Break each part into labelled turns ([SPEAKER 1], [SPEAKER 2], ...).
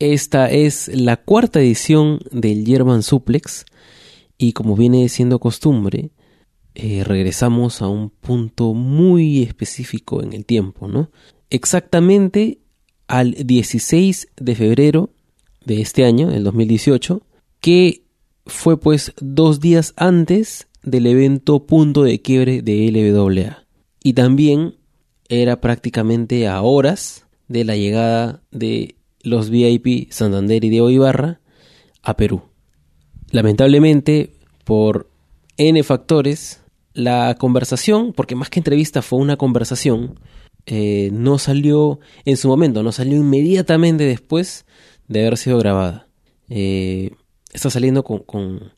[SPEAKER 1] Esta es la cuarta edición del German Suplex y como viene siendo costumbre, eh, regresamos a un punto muy específico en el tiempo, ¿no? Exactamente al 16 de febrero de este año, el 2018, que fue pues dos días antes del evento punto de quiebre de LWA. Y también era prácticamente a horas de la llegada de los VIP Santander y de Ibarra a Perú. Lamentablemente, por N factores, la conversación, porque más que entrevista fue una conversación, eh, no salió en su momento, no salió inmediatamente después de haber sido grabada. Eh, está saliendo con, con,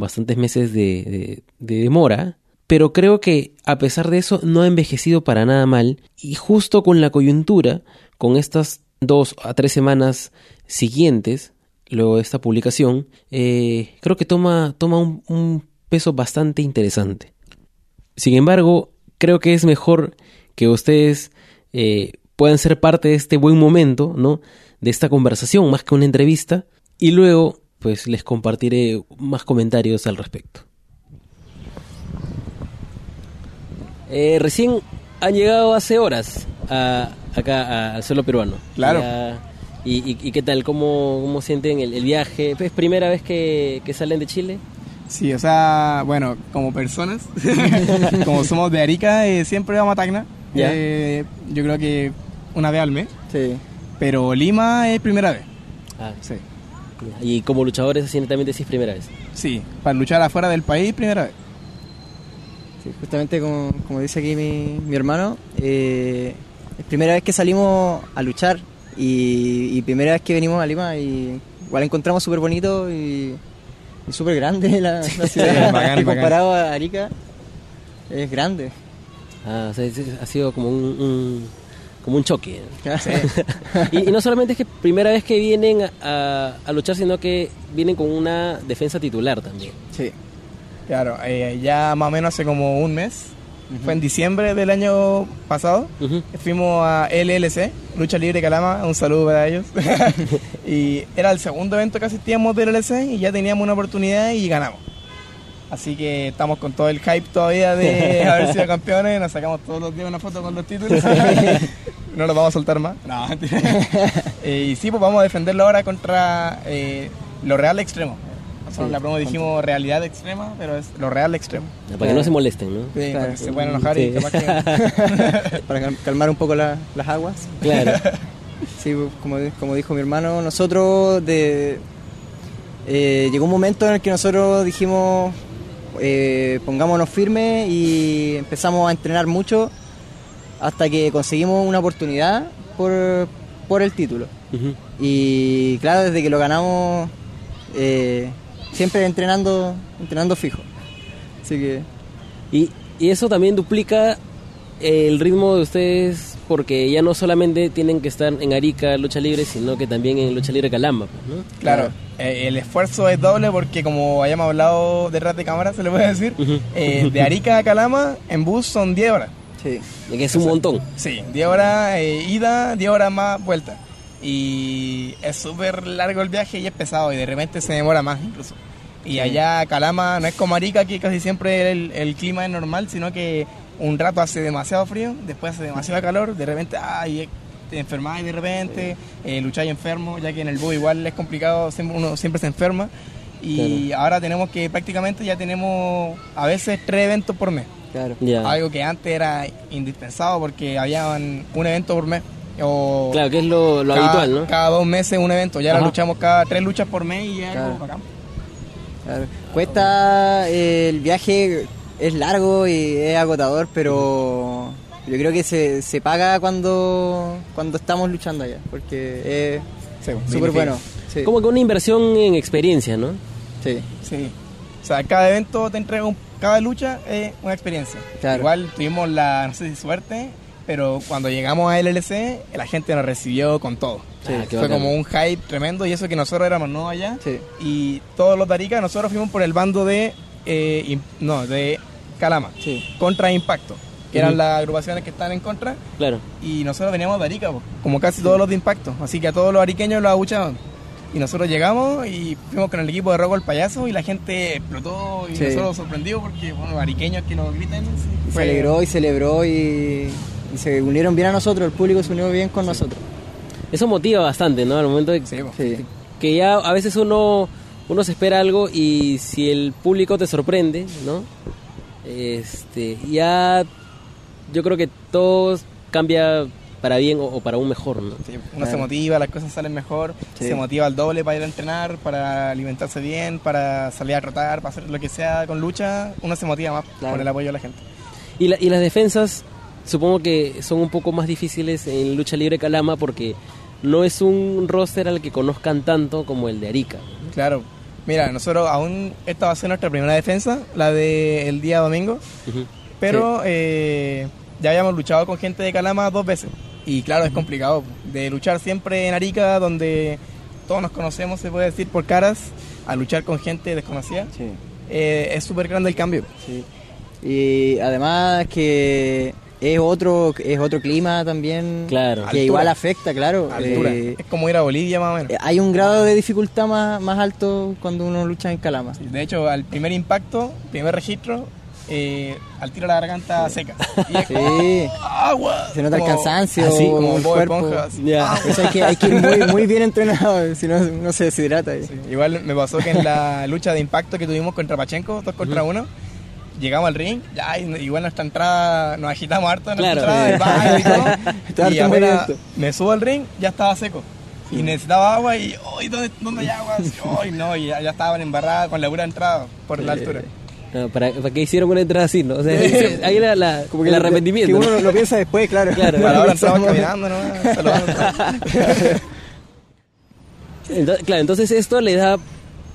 [SPEAKER 1] bastantes meses de, de, demora, pero creo que a pesar de eso no ha envejecido para nada mal y justo con la coyuntura, con estas dos a tres semanas siguientes, luego de esta publicación, eh, creo que toma, toma un, peso bastante interesante. Sin embargo, creo que es mejor que ustedes eh, puedan ser parte de este buen momento, ¿no? De esta conversación, más que una entrevista, y luego, pues les compartiré más comentarios al respecto. Eh, recién han llegado hace horas a, acá al suelo peruano.
[SPEAKER 2] Claro.
[SPEAKER 1] y, qué tal? ¿Cómo, cómo sienten el, viaje? ¿Es primera vez que, salen de Chile?
[SPEAKER 2] Sí, o sea, bueno, como personas, como somos de Arica, eh, siempre vamos a Tacna. Eh, yo creo que una vez al mes.
[SPEAKER 1] Sí.
[SPEAKER 2] Pero Lima es primera vez.
[SPEAKER 1] Ah, sí. Y como luchadores, así también decís primera vez.
[SPEAKER 2] Sí, para luchar afuera del país, primera vez.
[SPEAKER 3] Sí, justamente como, como dice aquí mi, mi hermano, eh, es primera vez que salimos a luchar y, primera vez que venimos a Lima y igual encontramos súper bonito y, súper grande la, ciudad. comparado a Arica es grande.
[SPEAKER 1] Ah, o sea, ha sido como un, como un choque. y, no solamente es que primera vez que vienen a, luchar, sino que vienen con una defensa titular también.
[SPEAKER 2] Sí, claro, eh, ya más o menos hace como un mes fue en diciembre del año pasado. Fuimos a LLC, Lucha Libre Calama, un saludo para ellos. y era el segundo evento que asistíamos de LLC y ya teníamos una oportunidad y ganamos. Así que estamos con todo el hype todavía de haber sido campeones. Nos sacamos todos los días una foto con los títulos. no los vamos a soltar más. Eh, y sí, pues vamos a defenderlo ahora contra eh, lo real extremo la promo dijimos realidad extrema, pero es lo real extremo.
[SPEAKER 1] Para que no se molesten, ¿no?
[SPEAKER 2] Sí, para que se puedan enojar y capaz que...
[SPEAKER 3] para calmar un poco las aguas.
[SPEAKER 1] Claro.
[SPEAKER 3] sí, como, como dijo mi hermano, nosotros de... Eh, llegó un momento en el que nosotros dijimos eh, pongámonos firmes y empezamos a entrenar mucho hasta que conseguimos una oportunidad por, por el título. Y claro, desde que lo ganamos eh, siempre entrenando, entrenando fijo. Así que...
[SPEAKER 1] Y, y eso también duplica el ritmo de ustedes porque ya no solamente tienen que estar en Arica lucha libre, sino que también en lucha libre Calamba, pues, ¿no?
[SPEAKER 2] Claro, eh, el esfuerzo es doble porque como hayamos hablado detrás de cámara, se le puede decir, eh, de Arica a Calama en bus son 10 horas.
[SPEAKER 1] Sí, que es un montón.
[SPEAKER 2] Sí, 10 horas eh, ida, 10 horas más vuelta. Y es súper largo el viaje y es pesado y de repente se demora más incluso. Y allá Calama no es como Arica, que casi siempre el, clima es normal, sino que un rato hace demasiado frío, después hace demasiado calor, de repente ay, te enfermáis de repente, eh, lucháis enfermo, ya que en el bus igual es complicado, uno siempre se enferma. Y ahora tenemos que prácticamente ya tenemos a veces tres eventos por mes.
[SPEAKER 1] Claro.
[SPEAKER 2] Algo que antes era indispensable porque había un evento por mes.
[SPEAKER 1] O claro, que es lo, habitual, ¿no?
[SPEAKER 2] Cada dos meses un evento. Ya luchamos cada tres luchas por mes y ya claro.
[SPEAKER 3] Cuesta eh, el viaje, es largo y es agotador, pero yo creo que se, se paga cuando, cuando estamos luchando allá, porque es súper bueno.
[SPEAKER 1] Como que una inversión en experiencia, ¿no?
[SPEAKER 2] Sí. Sí. O sea, cada evento te entrega, cada lucha es una experiencia. Igual tuvimos la, no sé si suerte, pero cuando llegamos a LLC, la gente nos recibió con todo. Ah, fue como un hype tremendo y eso que nosotros éramos nuevos allá. Y todos los de nosotros fuimos por el bando de, eh, no, de Calama, contra Impacto. que eran las agrupaciones que están en contra,
[SPEAKER 1] Claro.
[SPEAKER 2] y nosotros veníamos de Arica, po, como casi todos los de impacto, así que a todos los ariqueños los abuchaban. Y nosotros llegamos y fuimos con el equipo de Roco el Payaso y la gente explotó y nosotros sorprendidos porque, bueno, ariqueños que nos gritan.
[SPEAKER 3] Se
[SPEAKER 2] fue-
[SPEAKER 3] alegró y celebró y, y se unieron bien a nosotros, el público se unió bien con nosotros.
[SPEAKER 1] Eso motiva bastante, ¿no? Al momento de
[SPEAKER 2] Sí.
[SPEAKER 3] Sí.
[SPEAKER 1] que ya a veces uno uno se espera algo y si el público te sorprende, ¿no? Este, ya yo creo que todo cambia para bien o, o para un mejor, ¿no?
[SPEAKER 2] Sí, uno se motiva, las cosas salen mejor,
[SPEAKER 3] Sí.
[SPEAKER 2] se motiva al doble para ir a entrenar, para alimentarse bien, para salir a trotar, para hacer lo que sea con lucha, uno se motiva más
[SPEAKER 3] Claro.
[SPEAKER 2] con el apoyo de la gente.
[SPEAKER 1] Y, la- y las defensas supongo que son un poco más difíciles en lucha libre Calama porque no es un roster al que conozcan tanto como el de Arica.
[SPEAKER 2] Claro, mira, nosotros aún esta va a ser nuestra primera defensa, la del día domingo, pero eh, ya habíamos luchado con gente de Calama dos veces. Y claro, es complicado de luchar siempre en Arica, donde todos nos conocemos, se puede decir, por caras, a luchar con gente desconocida.
[SPEAKER 3] Sí.
[SPEAKER 2] Eh, es súper grande el cambio.
[SPEAKER 3] Sí. Y además que es otro es otro clima también
[SPEAKER 1] Claro.
[SPEAKER 3] que
[SPEAKER 2] Altura.
[SPEAKER 3] igual afecta, claro.
[SPEAKER 2] Altura.
[SPEAKER 3] Eh,
[SPEAKER 2] es como ir a Bolivia más o menos.
[SPEAKER 3] hay un grado de dificultad más, más alto cuando uno lucha en Calama.
[SPEAKER 2] De hecho, al primer impacto, primer registro, eh, al tiro la garganta seca. Y es como,
[SPEAKER 3] Sí.
[SPEAKER 2] agua.
[SPEAKER 3] Se nota el
[SPEAKER 2] Como-
[SPEAKER 3] cansancio,
[SPEAKER 2] así, como
[SPEAKER 3] el cuerpo.
[SPEAKER 2] Esponja.
[SPEAKER 1] Ya.
[SPEAKER 3] Por eso hay que, hay que ir muy, muy bien entrenado, si no uno se deshidrata.
[SPEAKER 2] Sí, Igual me pasó que en la lucha de impacto que tuvimos contra Pachenko, dos contra uno, llegamos al ring, ya, y igual nuestra entrada, nos agitamos harto en
[SPEAKER 1] Claro.
[SPEAKER 2] nuestra entrada, el baño y todo. Y
[SPEAKER 3] movimiento.
[SPEAKER 2] me subo al ring, ya estaba seco. Y necesitaba agua y, ¡ay, ¿dónde, dónde hay agua? ¡ay, no! Y ya, ya estaban embarradas con la pura entrada por la altura.
[SPEAKER 1] No, ¿para, ¿Para qué hicieron una entrada así, no? O sea, ahí era la,
[SPEAKER 3] Como que
[SPEAKER 1] el arrepentimiento.
[SPEAKER 3] Que
[SPEAKER 1] ¿no?
[SPEAKER 3] uno lo piensa después, claro.
[SPEAKER 1] Claro.
[SPEAKER 2] Para ahora
[SPEAKER 3] Pensamos-
[SPEAKER 2] caminando, ¿no? Saludando.
[SPEAKER 1] Ento- claro, entonces esto le da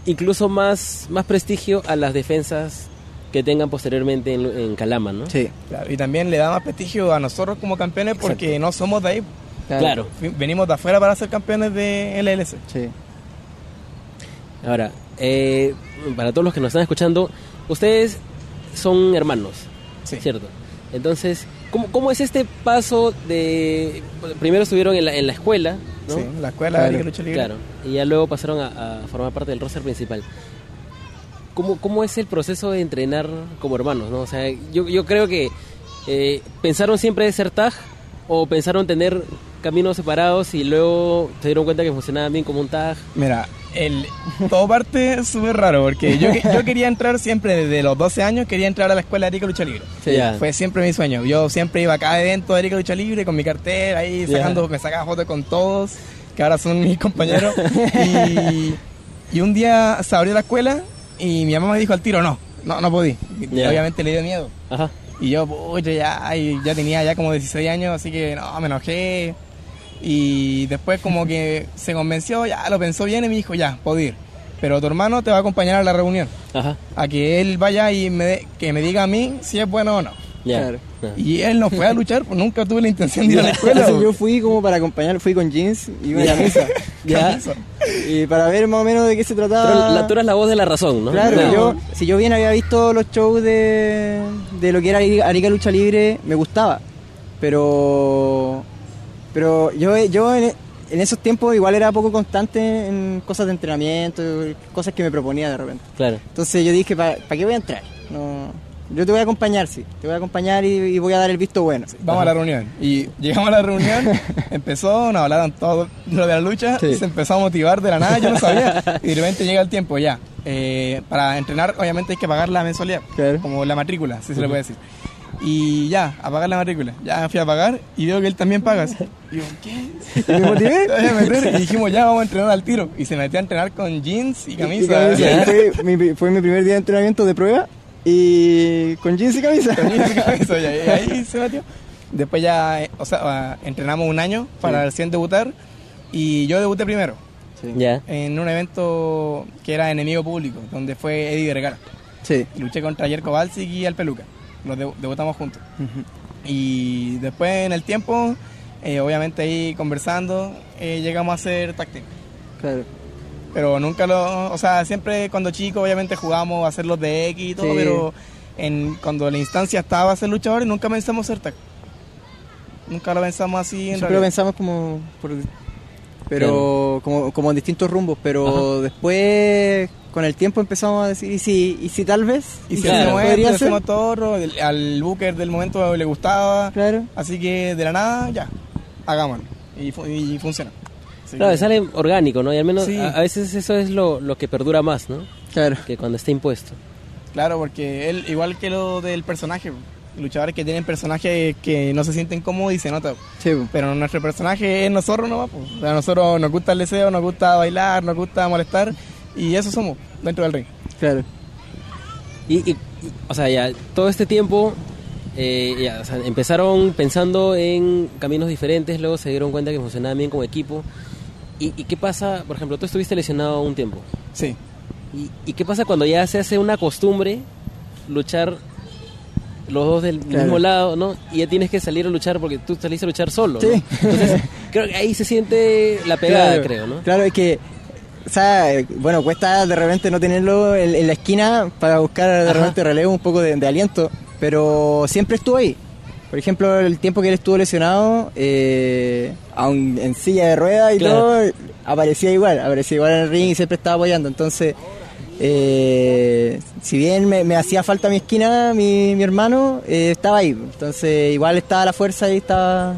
[SPEAKER 1] incluso más, más prestigio a las defensas que tengan posteriormente en, en Calama, ¿no?
[SPEAKER 3] Sí,
[SPEAKER 2] Claro, y también le da más prestigio a nosotros como campeones porque no somos de ahí.
[SPEAKER 1] Claro.
[SPEAKER 2] Venimos de afuera para ser campeones de LLC.
[SPEAKER 3] Sí.
[SPEAKER 1] Ahora, eh, para todos los que nos están escuchando, ustedes son hermanos,
[SPEAKER 2] Sí.
[SPEAKER 1] ¿cierto? Entonces, ¿cómo, cómo es este paso de... Primero estuvieron en la, en la escuela, ¿no?
[SPEAKER 2] Sí, la escuela
[SPEAKER 3] Claro,
[SPEAKER 2] de lucha libre.
[SPEAKER 1] Claro, y ya luego pasaron a, a formar parte del roster principal. ¿Cómo, ¿Cómo es el proceso de entrenar como hermanos? ¿no? O sea, yo, yo creo que eh, pensaron siempre ser tag o pensaron tener caminos separados y luego se dieron cuenta que funcionaban bien como un tag.
[SPEAKER 2] Mira, el, todo parte súper raro porque yo, yo quería entrar siempre desde los 12 años, quería entrar a la escuela de Arica Lucha Libre.
[SPEAKER 1] Sí, ya.
[SPEAKER 2] Fue siempre mi sueño. Yo siempre iba a cada evento de Arica Lucha Libre con mi cartel ahí sacando, me sacaba fotos con todos, que ahora son mis compañeros. y, y un día se abrió la escuela y mi mamá me dijo al tiro, no, no, no podí. Obviamente le dio miedo.
[SPEAKER 1] Ajá.
[SPEAKER 2] Y yo, pucha, ya, ya tenía ya como 16 años, así que no, me enojé. Y después como que se convenció, ya lo pensó bien y me dijo, ya, puedo ir. Pero tu hermano te va a acompañar a la reunión.
[SPEAKER 1] Ajá.
[SPEAKER 2] A que él vaya y me de- que me diga a mí si es bueno o no.
[SPEAKER 3] Claro.
[SPEAKER 2] Y él no fue a luchar, pues nunca tuve la intención de ir a la escuela.
[SPEAKER 3] Entonces
[SPEAKER 2] pues.
[SPEAKER 3] yo fui como para acompañar, fui con jeans y una camisa.
[SPEAKER 1] Ya.
[SPEAKER 3] y para ver más o menos de qué se trataba.
[SPEAKER 1] Pero la, tú eras la voz de la razón, ¿no?
[SPEAKER 3] Claro, yo, si yo bien había visto los shows de, de lo que era Arica Lucha Libre, me gustaba. Pero pero yo, yo en, en esos tiempos igual era poco constante en cosas de entrenamiento, cosas que me proponía de repente.
[SPEAKER 1] Claro.
[SPEAKER 3] Entonces yo dije, ¿para qué voy a entrar? No, yo te voy a acompañar, sí. Te voy a acompañar y, y voy a dar el visto bueno.
[SPEAKER 2] Vamos a la reunión. Y llegamos a la reunión, empezó, nos hablaron todo lo de la lucha,
[SPEAKER 3] Sí.
[SPEAKER 2] se empezó a motivar de la nada, yo no sabía. Y de repente llega el tiempo, ya. Eh, para entrenar, obviamente hay que pagar la mensualidad,
[SPEAKER 3] Claro.
[SPEAKER 2] como la matrícula, si se le puede decir. Y ya, a pagar la matrícula. Ya fui a pagar y veo que él también paga. Y yo, ¿qué?
[SPEAKER 3] Y me motivé.
[SPEAKER 2] Y dijimos, ya vamos a entrenar al tiro. Y se metió a entrenar con jeans y
[SPEAKER 3] Y
[SPEAKER 2] camisa.
[SPEAKER 3] camisa. Y Fue, mi, fue mi primer día de entrenamiento de prueba y con jeans y camisa.
[SPEAKER 2] Con jeans y camisa, y ahí, ahí se metió. Después ya, eh, o sea, entrenamos un año para recién debutar. Y yo debuté primero.
[SPEAKER 3] Sí.
[SPEAKER 1] Ya.
[SPEAKER 2] en un evento que era enemigo público, donde fue Eddie Vergara.
[SPEAKER 3] Sí.
[SPEAKER 2] Luché contra Yerko Balsic y Al Peluca. Los debu- debutamos juntos. Y después en el tiempo, eh, obviamente ahí conversando, eh, llegamos a hacer tag team.
[SPEAKER 3] Claro.
[SPEAKER 2] Pero nunca lo, o sea, siempre cuando chico obviamente jugamos a hacer los de X y todo,
[SPEAKER 3] Sí.
[SPEAKER 2] pero en, cuando la instancia estaba a ser luchadores, nunca pensamos ser tag. Nunca lo pensamos así en
[SPEAKER 3] Siempre lo pensamos como, por- pero como, como en distintos rumbos, pero después con el tiempo empezamos a decir, ¿y si, y si tal vez?
[SPEAKER 2] Y si
[SPEAKER 1] Claro.
[SPEAKER 3] podría
[SPEAKER 2] y
[SPEAKER 3] ser?
[SPEAKER 2] todo, al booker del momento le gustaba,
[SPEAKER 3] Claro.
[SPEAKER 2] así que de la nada, ya, hagámoslo. Y, fu- y funciona.
[SPEAKER 1] Claro, sale orgánico, ¿no? Y al menos
[SPEAKER 2] Sí.
[SPEAKER 1] a, a veces eso es lo, lo que perdura más, ¿no?
[SPEAKER 3] Claro.
[SPEAKER 1] Que cuando está impuesto.
[SPEAKER 2] Claro, porque él, igual que lo del personaje, luchadores que tienen personajes que no se sienten cómodos y se nota.
[SPEAKER 3] Sí.
[SPEAKER 2] Pero nuestro personaje es nosotros nomás. pues. O sea, a nosotros nos gusta el deseo, nos gusta bailar, nos gusta molestar y eso somos dentro del ring.
[SPEAKER 3] claro.
[SPEAKER 1] Y, y- y, o sea, ya todo este tiempo eh, ya, o sea, empezaron pensando en caminos diferentes, luego se dieron cuenta que funcionaban bien como equipo. ¿Y, y qué pasa? Por ejemplo, tú estuviste lesionado un tiempo.
[SPEAKER 2] Sí.
[SPEAKER 1] ¿Y, y qué pasa cuando ya se hace una costumbre luchar los dos del
[SPEAKER 3] Claro.
[SPEAKER 1] mismo lado, ¿no? Y ya tienes que salir a luchar porque tú saliste a luchar solo, ¿no?
[SPEAKER 3] Sí.
[SPEAKER 1] Entonces, creo que ahí se siente la pegada,
[SPEAKER 3] Claro,
[SPEAKER 1] creo, ¿no?
[SPEAKER 3] Claro, es que, o sea, bueno, cuesta de repente no tenerlo en, en la esquina para buscar de
[SPEAKER 1] Ajá.
[SPEAKER 3] repente relevo, un poco de, de aliento, pero siempre estuvo ahí. Por ejemplo, el tiempo que él estuvo lesionado, eh, aun en silla de ruedas y
[SPEAKER 1] Claro.
[SPEAKER 3] todo, aparecía igual, aparecía igual en el ring y siempre estaba apoyando. Entonces, eh, si bien me, me hacía falta mi esquina, mi, mi hermano, eh, estaba ahí. Entonces, igual estaba la fuerza y estaba,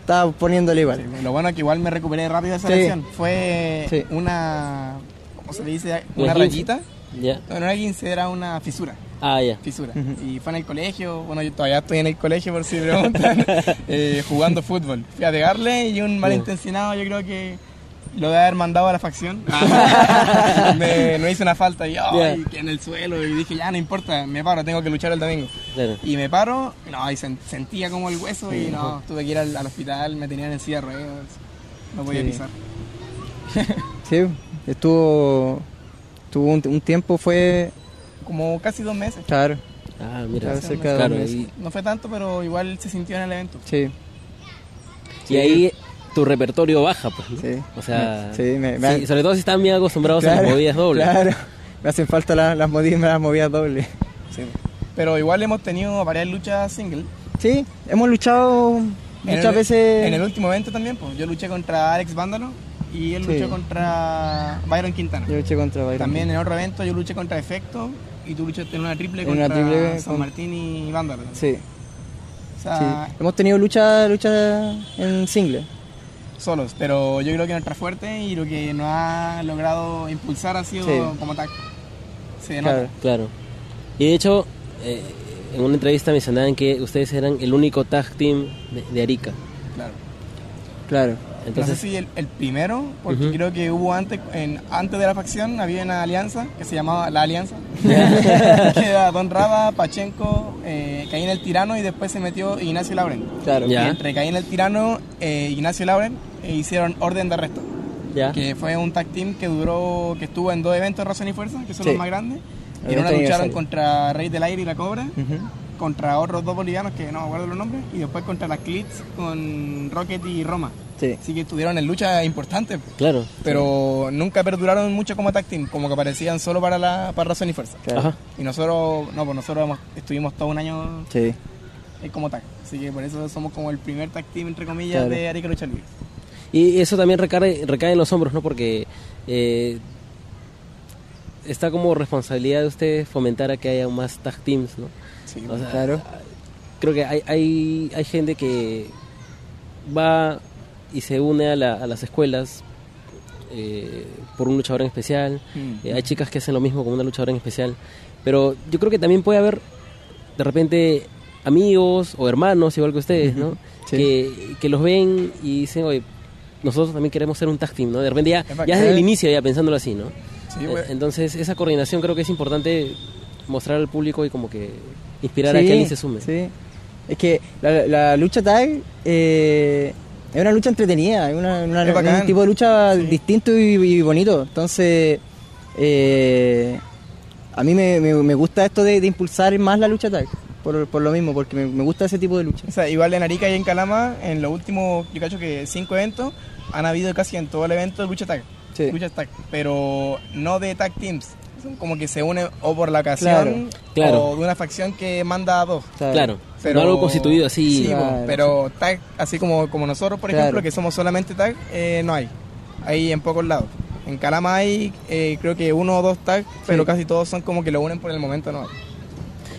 [SPEAKER 3] estaba poniéndole igual.
[SPEAKER 2] Sí, Lo bueno es que igual me recuperé rápido de esa
[SPEAKER 3] Sí.
[SPEAKER 2] lesión. Fue
[SPEAKER 3] Sí.
[SPEAKER 2] una, ¿cómo se le dice?
[SPEAKER 1] Una
[SPEAKER 2] rayita.
[SPEAKER 1] Ya.
[SPEAKER 2] No, no era 15, era una fisura.
[SPEAKER 1] Ah, ya.
[SPEAKER 2] Fisura. Y fue en el colegio, bueno, yo todavía estoy en el colegio por si me preguntan, eh, jugando fútbol. Fui a pegarle y un malintencionado, yo creo que lo de haber mandado a la facción. me, no hice una falta y que en el suelo y dije, ya no importa, me paro, tengo que luchar el domingo.
[SPEAKER 1] Claro.
[SPEAKER 2] Y me paro, no, y sen- sentía como el hueso y no, tuve que ir al, al hospital, me tenían en silla de ruedas, no podía
[SPEAKER 3] Sí.
[SPEAKER 2] pisar.
[SPEAKER 3] Sí, estuvo, estuvo un, un tiempo, fue,
[SPEAKER 2] Como casi dos meses.
[SPEAKER 3] claro,
[SPEAKER 1] Ah, mira.
[SPEAKER 3] Cerca de
[SPEAKER 1] Claro, y,
[SPEAKER 2] No fue tanto, pero igual se sintió en el evento.
[SPEAKER 3] sí,
[SPEAKER 1] y ahí tu repertorio baja, pues, ¿no?
[SPEAKER 3] sí.
[SPEAKER 1] O sea,
[SPEAKER 3] Sí, me- me-
[SPEAKER 1] sí, sobre todo si están bien acostumbrados a las movidas dobles.
[SPEAKER 3] Claro, me hacen falta la- las movidas, las movidas dobles.
[SPEAKER 2] Pero igual hemos tenido varias luchas single.
[SPEAKER 3] Sí, hemos luchado
[SPEAKER 2] En
[SPEAKER 3] muchas
[SPEAKER 2] el-
[SPEAKER 3] veces.
[SPEAKER 2] En el último evento también, pues. Yo luché contra Alex Vándalo y él
[SPEAKER 3] Sí.
[SPEAKER 2] luchó contra Byron Quintana.
[SPEAKER 3] Yo luché contra Byron.
[SPEAKER 2] También en otro evento yo luché contra Efecto y tú luchaste en una triple
[SPEAKER 3] En una
[SPEAKER 2] contra
[SPEAKER 3] triple
[SPEAKER 2] San
[SPEAKER 3] con-
[SPEAKER 2] Martín y Vándalo.
[SPEAKER 3] Sí,
[SPEAKER 2] O
[SPEAKER 3] sí.
[SPEAKER 2] sea,
[SPEAKER 3] Hemos tenido lucha, lucha en single.
[SPEAKER 2] solos. Pero yo creo que nuestra fuerte y lo que nos ha logrado impulsar ha sido
[SPEAKER 3] Sí.
[SPEAKER 2] como tag. Se nota.
[SPEAKER 3] Claro.
[SPEAKER 1] Claro. Y de hecho, eh, en una entrevista mencionaban que ustedes eran el único tag team de, de Arica.
[SPEAKER 2] Claro.
[SPEAKER 3] Claro.
[SPEAKER 1] Entonces,
[SPEAKER 2] no sé si el, el primero, porque creo que hubo antes, en, antes de la facción había una alianza que se llamaba La Alianza. que era Don Raba, Pachenko, eh, Caín el Tirano y después se metió Ignacio Lauren.
[SPEAKER 3] Claro.
[SPEAKER 1] Ya.
[SPEAKER 2] Y entre Caín el Tirano e Ignacio Lauren eh, hicieron Orden de Arresto, que fue un tag team que duró, que estuvo en dos eventos Razón y Fuerza, que son
[SPEAKER 3] Sí.
[SPEAKER 2] los más grandes. Y en una lucharon contra Rey del Aire y la Cobra. Contra otros dos bolivianos que no me acuerdo los nombres, y después contra las Clits con Rocket y Roma.
[SPEAKER 3] Sí.
[SPEAKER 2] Así que estuvieron en lucha importantes,
[SPEAKER 1] Claro.
[SPEAKER 2] pero nunca perduraron mucho como tag team, como que aparecían solo para la para razón y fuerza.
[SPEAKER 3] Claro.
[SPEAKER 1] Ajá.
[SPEAKER 2] Y nosotros, no, pues nosotros estuvimos todo un año
[SPEAKER 3] Sí.
[SPEAKER 2] eh, como tag. Así que por eso somos como el primer tag team, entre comillas,
[SPEAKER 3] Claro.
[SPEAKER 2] de Arica Lucha Libre.
[SPEAKER 1] Y eso también recae, recae en los hombros, ¿no? Porque eh, está como responsabilidad de ustedes fomentar a que haya más tag teams, ¿no?
[SPEAKER 2] Sí,
[SPEAKER 1] O sea,
[SPEAKER 3] Claro.
[SPEAKER 1] Creo que hay, hay, hay gente que va y se une a, la- a las escuelas eh, por un luchador en especial.
[SPEAKER 2] Mm.
[SPEAKER 1] Eh, hay chicas que hacen lo mismo con una luchadora en especial. Pero yo creo que también puede haber de repente amigos o hermanos, igual que ustedes, ¿no?
[SPEAKER 3] Sí.
[SPEAKER 1] Que, que los ven y dicen, oye, nosotros también queremos ser un tag team, ¿no? De repente ya, ya desde el inicio, ya pensándolo así, ¿no?
[SPEAKER 2] Sí,
[SPEAKER 1] Eh. Entonces, esa coordinación creo que es importante mostrar al público y como que inspirar a que alguien se sume.
[SPEAKER 3] Sí. Es que la, la lucha tag eh, es una lucha entretenida, es, una, una-
[SPEAKER 2] Es bacán.
[SPEAKER 3] un tipo de lucha
[SPEAKER 2] Sí.
[SPEAKER 3] distinto y, y bonito. Entonces, eh, a mí me, me- me gusta esto de, de impulsar más la lucha tag, por, por lo mismo, porque me, me gusta ese tipo de lucha.
[SPEAKER 2] O sea, igual en Arica y en Calama, en los últimos, yo cacho que cinco eventos, han habido casi en todo el evento lucha tag.
[SPEAKER 3] Sí.
[SPEAKER 2] Lucha tag, pero no de tag teams, como que se unen o por la ocasión
[SPEAKER 1] Claro.
[SPEAKER 2] o de una facción que manda a dos.
[SPEAKER 1] Claro,
[SPEAKER 2] Pero-
[SPEAKER 1] no algo constituido así.
[SPEAKER 2] Sí,
[SPEAKER 3] Claro,
[SPEAKER 2] po, pero tag, así como, como nosotros, por
[SPEAKER 3] Claro.
[SPEAKER 2] ejemplo, que somos solamente tag, eh, no hay. Hay en pocos lados. En Calama hay, eh, creo que uno o dos tags, pero casi todos son como que lo unen por el momento, no hay.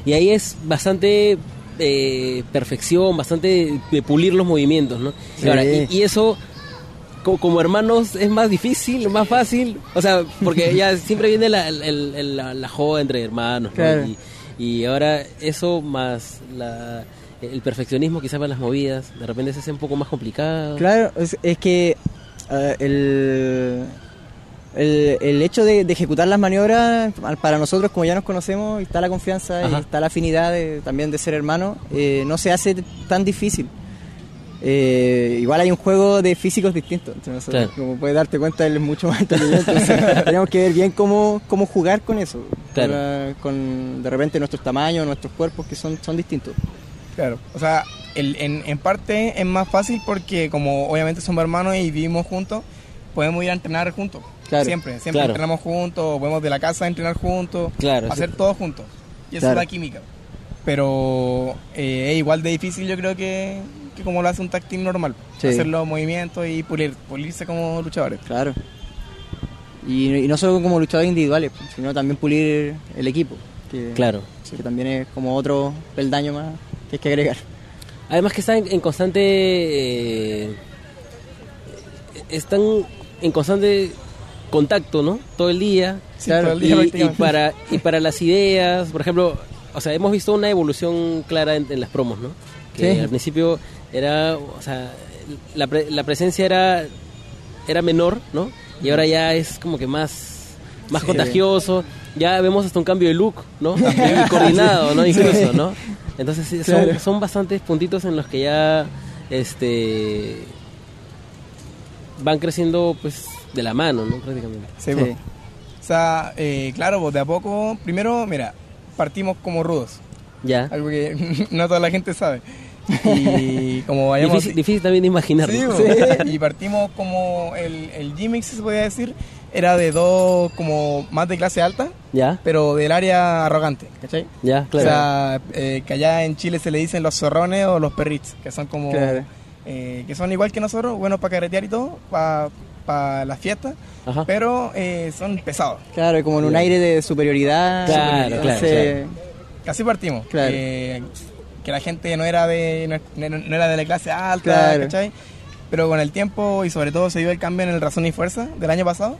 [SPEAKER 1] Y ahí es bastante eh, perfección, bastante de pulir los movimientos, ¿no?
[SPEAKER 3] Sí.
[SPEAKER 1] Ahora, y, y eso, co- como, hermanos, es más difícil, más fácil. O sea, porque ya siempre viene la, el- el- la, la joda entre hermanos, ¿no?
[SPEAKER 3] Claro.
[SPEAKER 1] Y, y ahora eso más la, el perfeccionismo quizás para las movidas, de repente se hace un poco más complicado.
[SPEAKER 3] Claro, es, es que eh, el, el, el hecho de, de ejecutar las maniobras, para nosotros como ya nos conocemos, está la confianza y está la afinidad de- también de ser hermanos, eh, no se hace tan difícil. Eh, igual hay un juego de físicos distintos entre nosotros.
[SPEAKER 1] Claro.
[SPEAKER 3] Como puedes darte cuenta, él es mucho más inteligente. entonces tenemos que ver bien cómo, cómo jugar con eso.
[SPEAKER 1] Claro.
[SPEAKER 3] Con, la- con, de repente nuestros tamaños, nuestros cuerpos que son, son distintos.
[SPEAKER 2] Claro, o sea, el- en, en parte es más fácil porque como obviamente somos hermanos y vivimos juntos, podemos ir a entrenar juntos.
[SPEAKER 3] Claro.
[SPEAKER 2] Siempre, siempre
[SPEAKER 1] Claro.
[SPEAKER 2] entrenamos juntos, podemos de la casa a entrenar juntos,
[SPEAKER 1] Claro,
[SPEAKER 2] hacer todo juntos. Y eso
[SPEAKER 3] Claro.
[SPEAKER 2] es la química. Pero eh, es igual de difícil yo creo que, que como lo hace un tag team normal.
[SPEAKER 3] Sí.
[SPEAKER 2] Hacer los movimientos y pulir, pulirse como luchadores.
[SPEAKER 3] Claro. Y, y no solo como luchadores individuales, sino también pulir el equipo. Que,
[SPEAKER 1] Claro.
[SPEAKER 3] que también es como otro peldaño más que hay que agregar.
[SPEAKER 1] Además que están en constante... eh, están en constante contacto, ¿no? Todo el día.
[SPEAKER 2] Sí,
[SPEAKER 3] Claro,
[SPEAKER 2] todo el
[SPEAKER 1] Y,
[SPEAKER 2] día
[SPEAKER 1] y para, y para las ideas, por ejemplo, o sea, hemos visto una evolución clara en, en las promos, ¿no? Que
[SPEAKER 3] Sí.
[SPEAKER 1] al principio era, o sea, la, pre- la presencia era, era menor, ¿no? Y ahora ya es como que más, más
[SPEAKER 2] Sí.
[SPEAKER 1] contagioso. Ya vemos hasta un cambio de look, ¿no? Y coordinado, ¿no? Incluso, ¿no? Entonces sí, son,
[SPEAKER 3] Claro.
[SPEAKER 1] son bastantes puntitos en los que ya, este, van creciendo, pues, de la mano, ¿no? Prácticamente.
[SPEAKER 2] Sí. O sea, eh, claro, pues de a poco, primero, mira, partimos como rudos,
[SPEAKER 1] Ya.
[SPEAKER 2] algo que no toda la gente sabe. Y como vayamos...
[SPEAKER 1] Difícil, difícil también de imaginarlo.
[SPEAKER 2] Sí, po. y partimos como el, el G-Mix, se podría decir, era de dos como más de clase alta,
[SPEAKER 1] ¿Ya?
[SPEAKER 2] pero del área arrogante, ¿cachai?
[SPEAKER 1] Ya, claro.
[SPEAKER 2] O sea, eh, que allá en Chile se le dicen los zorrones o los perrits, que son como...
[SPEAKER 3] Claro.
[SPEAKER 2] eh, que son igual que nosotros, buenos para carretear y todo, para las fiestas,
[SPEAKER 1] Ajá.
[SPEAKER 2] pero eh, son pesados.
[SPEAKER 3] Claro, como en un aire de superioridad.
[SPEAKER 1] Claro, claro,
[SPEAKER 3] Entonces,
[SPEAKER 2] Así partimos.
[SPEAKER 3] Claro.
[SPEAKER 2] eh, que la gente no era de no, era de la clase alta,
[SPEAKER 3] Claro.
[SPEAKER 2] ¿cachai? Pero con el tiempo y sobre todo se dio el cambio en el Razón y Fuerza del año pasado,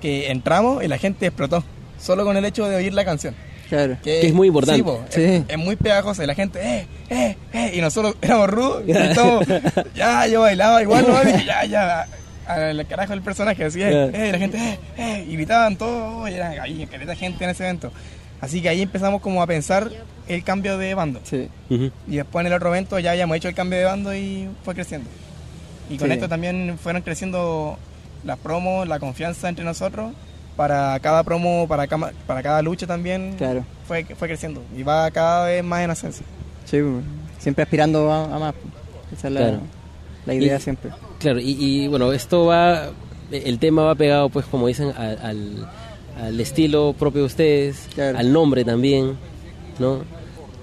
[SPEAKER 2] que entramos y la gente explotó, solo con el hecho de oír la canción.
[SPEAKER 3] Claro.
[SPEAKER 1] Que es muy importante.
[SPEAKER 2] sí, po,
[SPEAKER 3] Sí.
[SPEAKER 2] Es, es muy pegajosa y la gente, eh, eh, eh, y nosotros éramos rudos, y estamos, ya, yo bailaba igual, ¿no? Y ya, ya, al carajo el personaje, así, eh, eh, y la gente, eh, eh, y gritaban todo, y era ahí, gente en ese evento. Así que ahí empezamos como a pensar el cambio de bando.
[SPEAKER 3] Sí.
[SPEAKER 2] Y después en el otro evento ya habíamos hecho el cambio de bando y fue creciendo. Y con
[SPEAKER 3] Sí.
[SPEAKER 2] esto también fueron creciendo las promos, la confianza entre nosotros. Para cada promo, para, cama- para cada lucha también
[SPEAKER 3] Claro.
[SPEAKER 2] fue, fue creciendo. Y va cada vez más en ascenso.
[SPEAKER 3] Sí, pues, siempre aspirando a, a más. Esa es la,
[SPEAKER 1] Claro.
[SPEAKER 3] la idea
[SPEAKER 1] Y-
[SPEAKER 3] siempre.
[SPEAKER 1] Claro, y, y, bueno, esto va, el tema va pegado, pues como dicen, al, al estilo propio de ustedes,
[SPEAKER 3] Claro.
[SPEAKER 1] al nombre también, ¿no?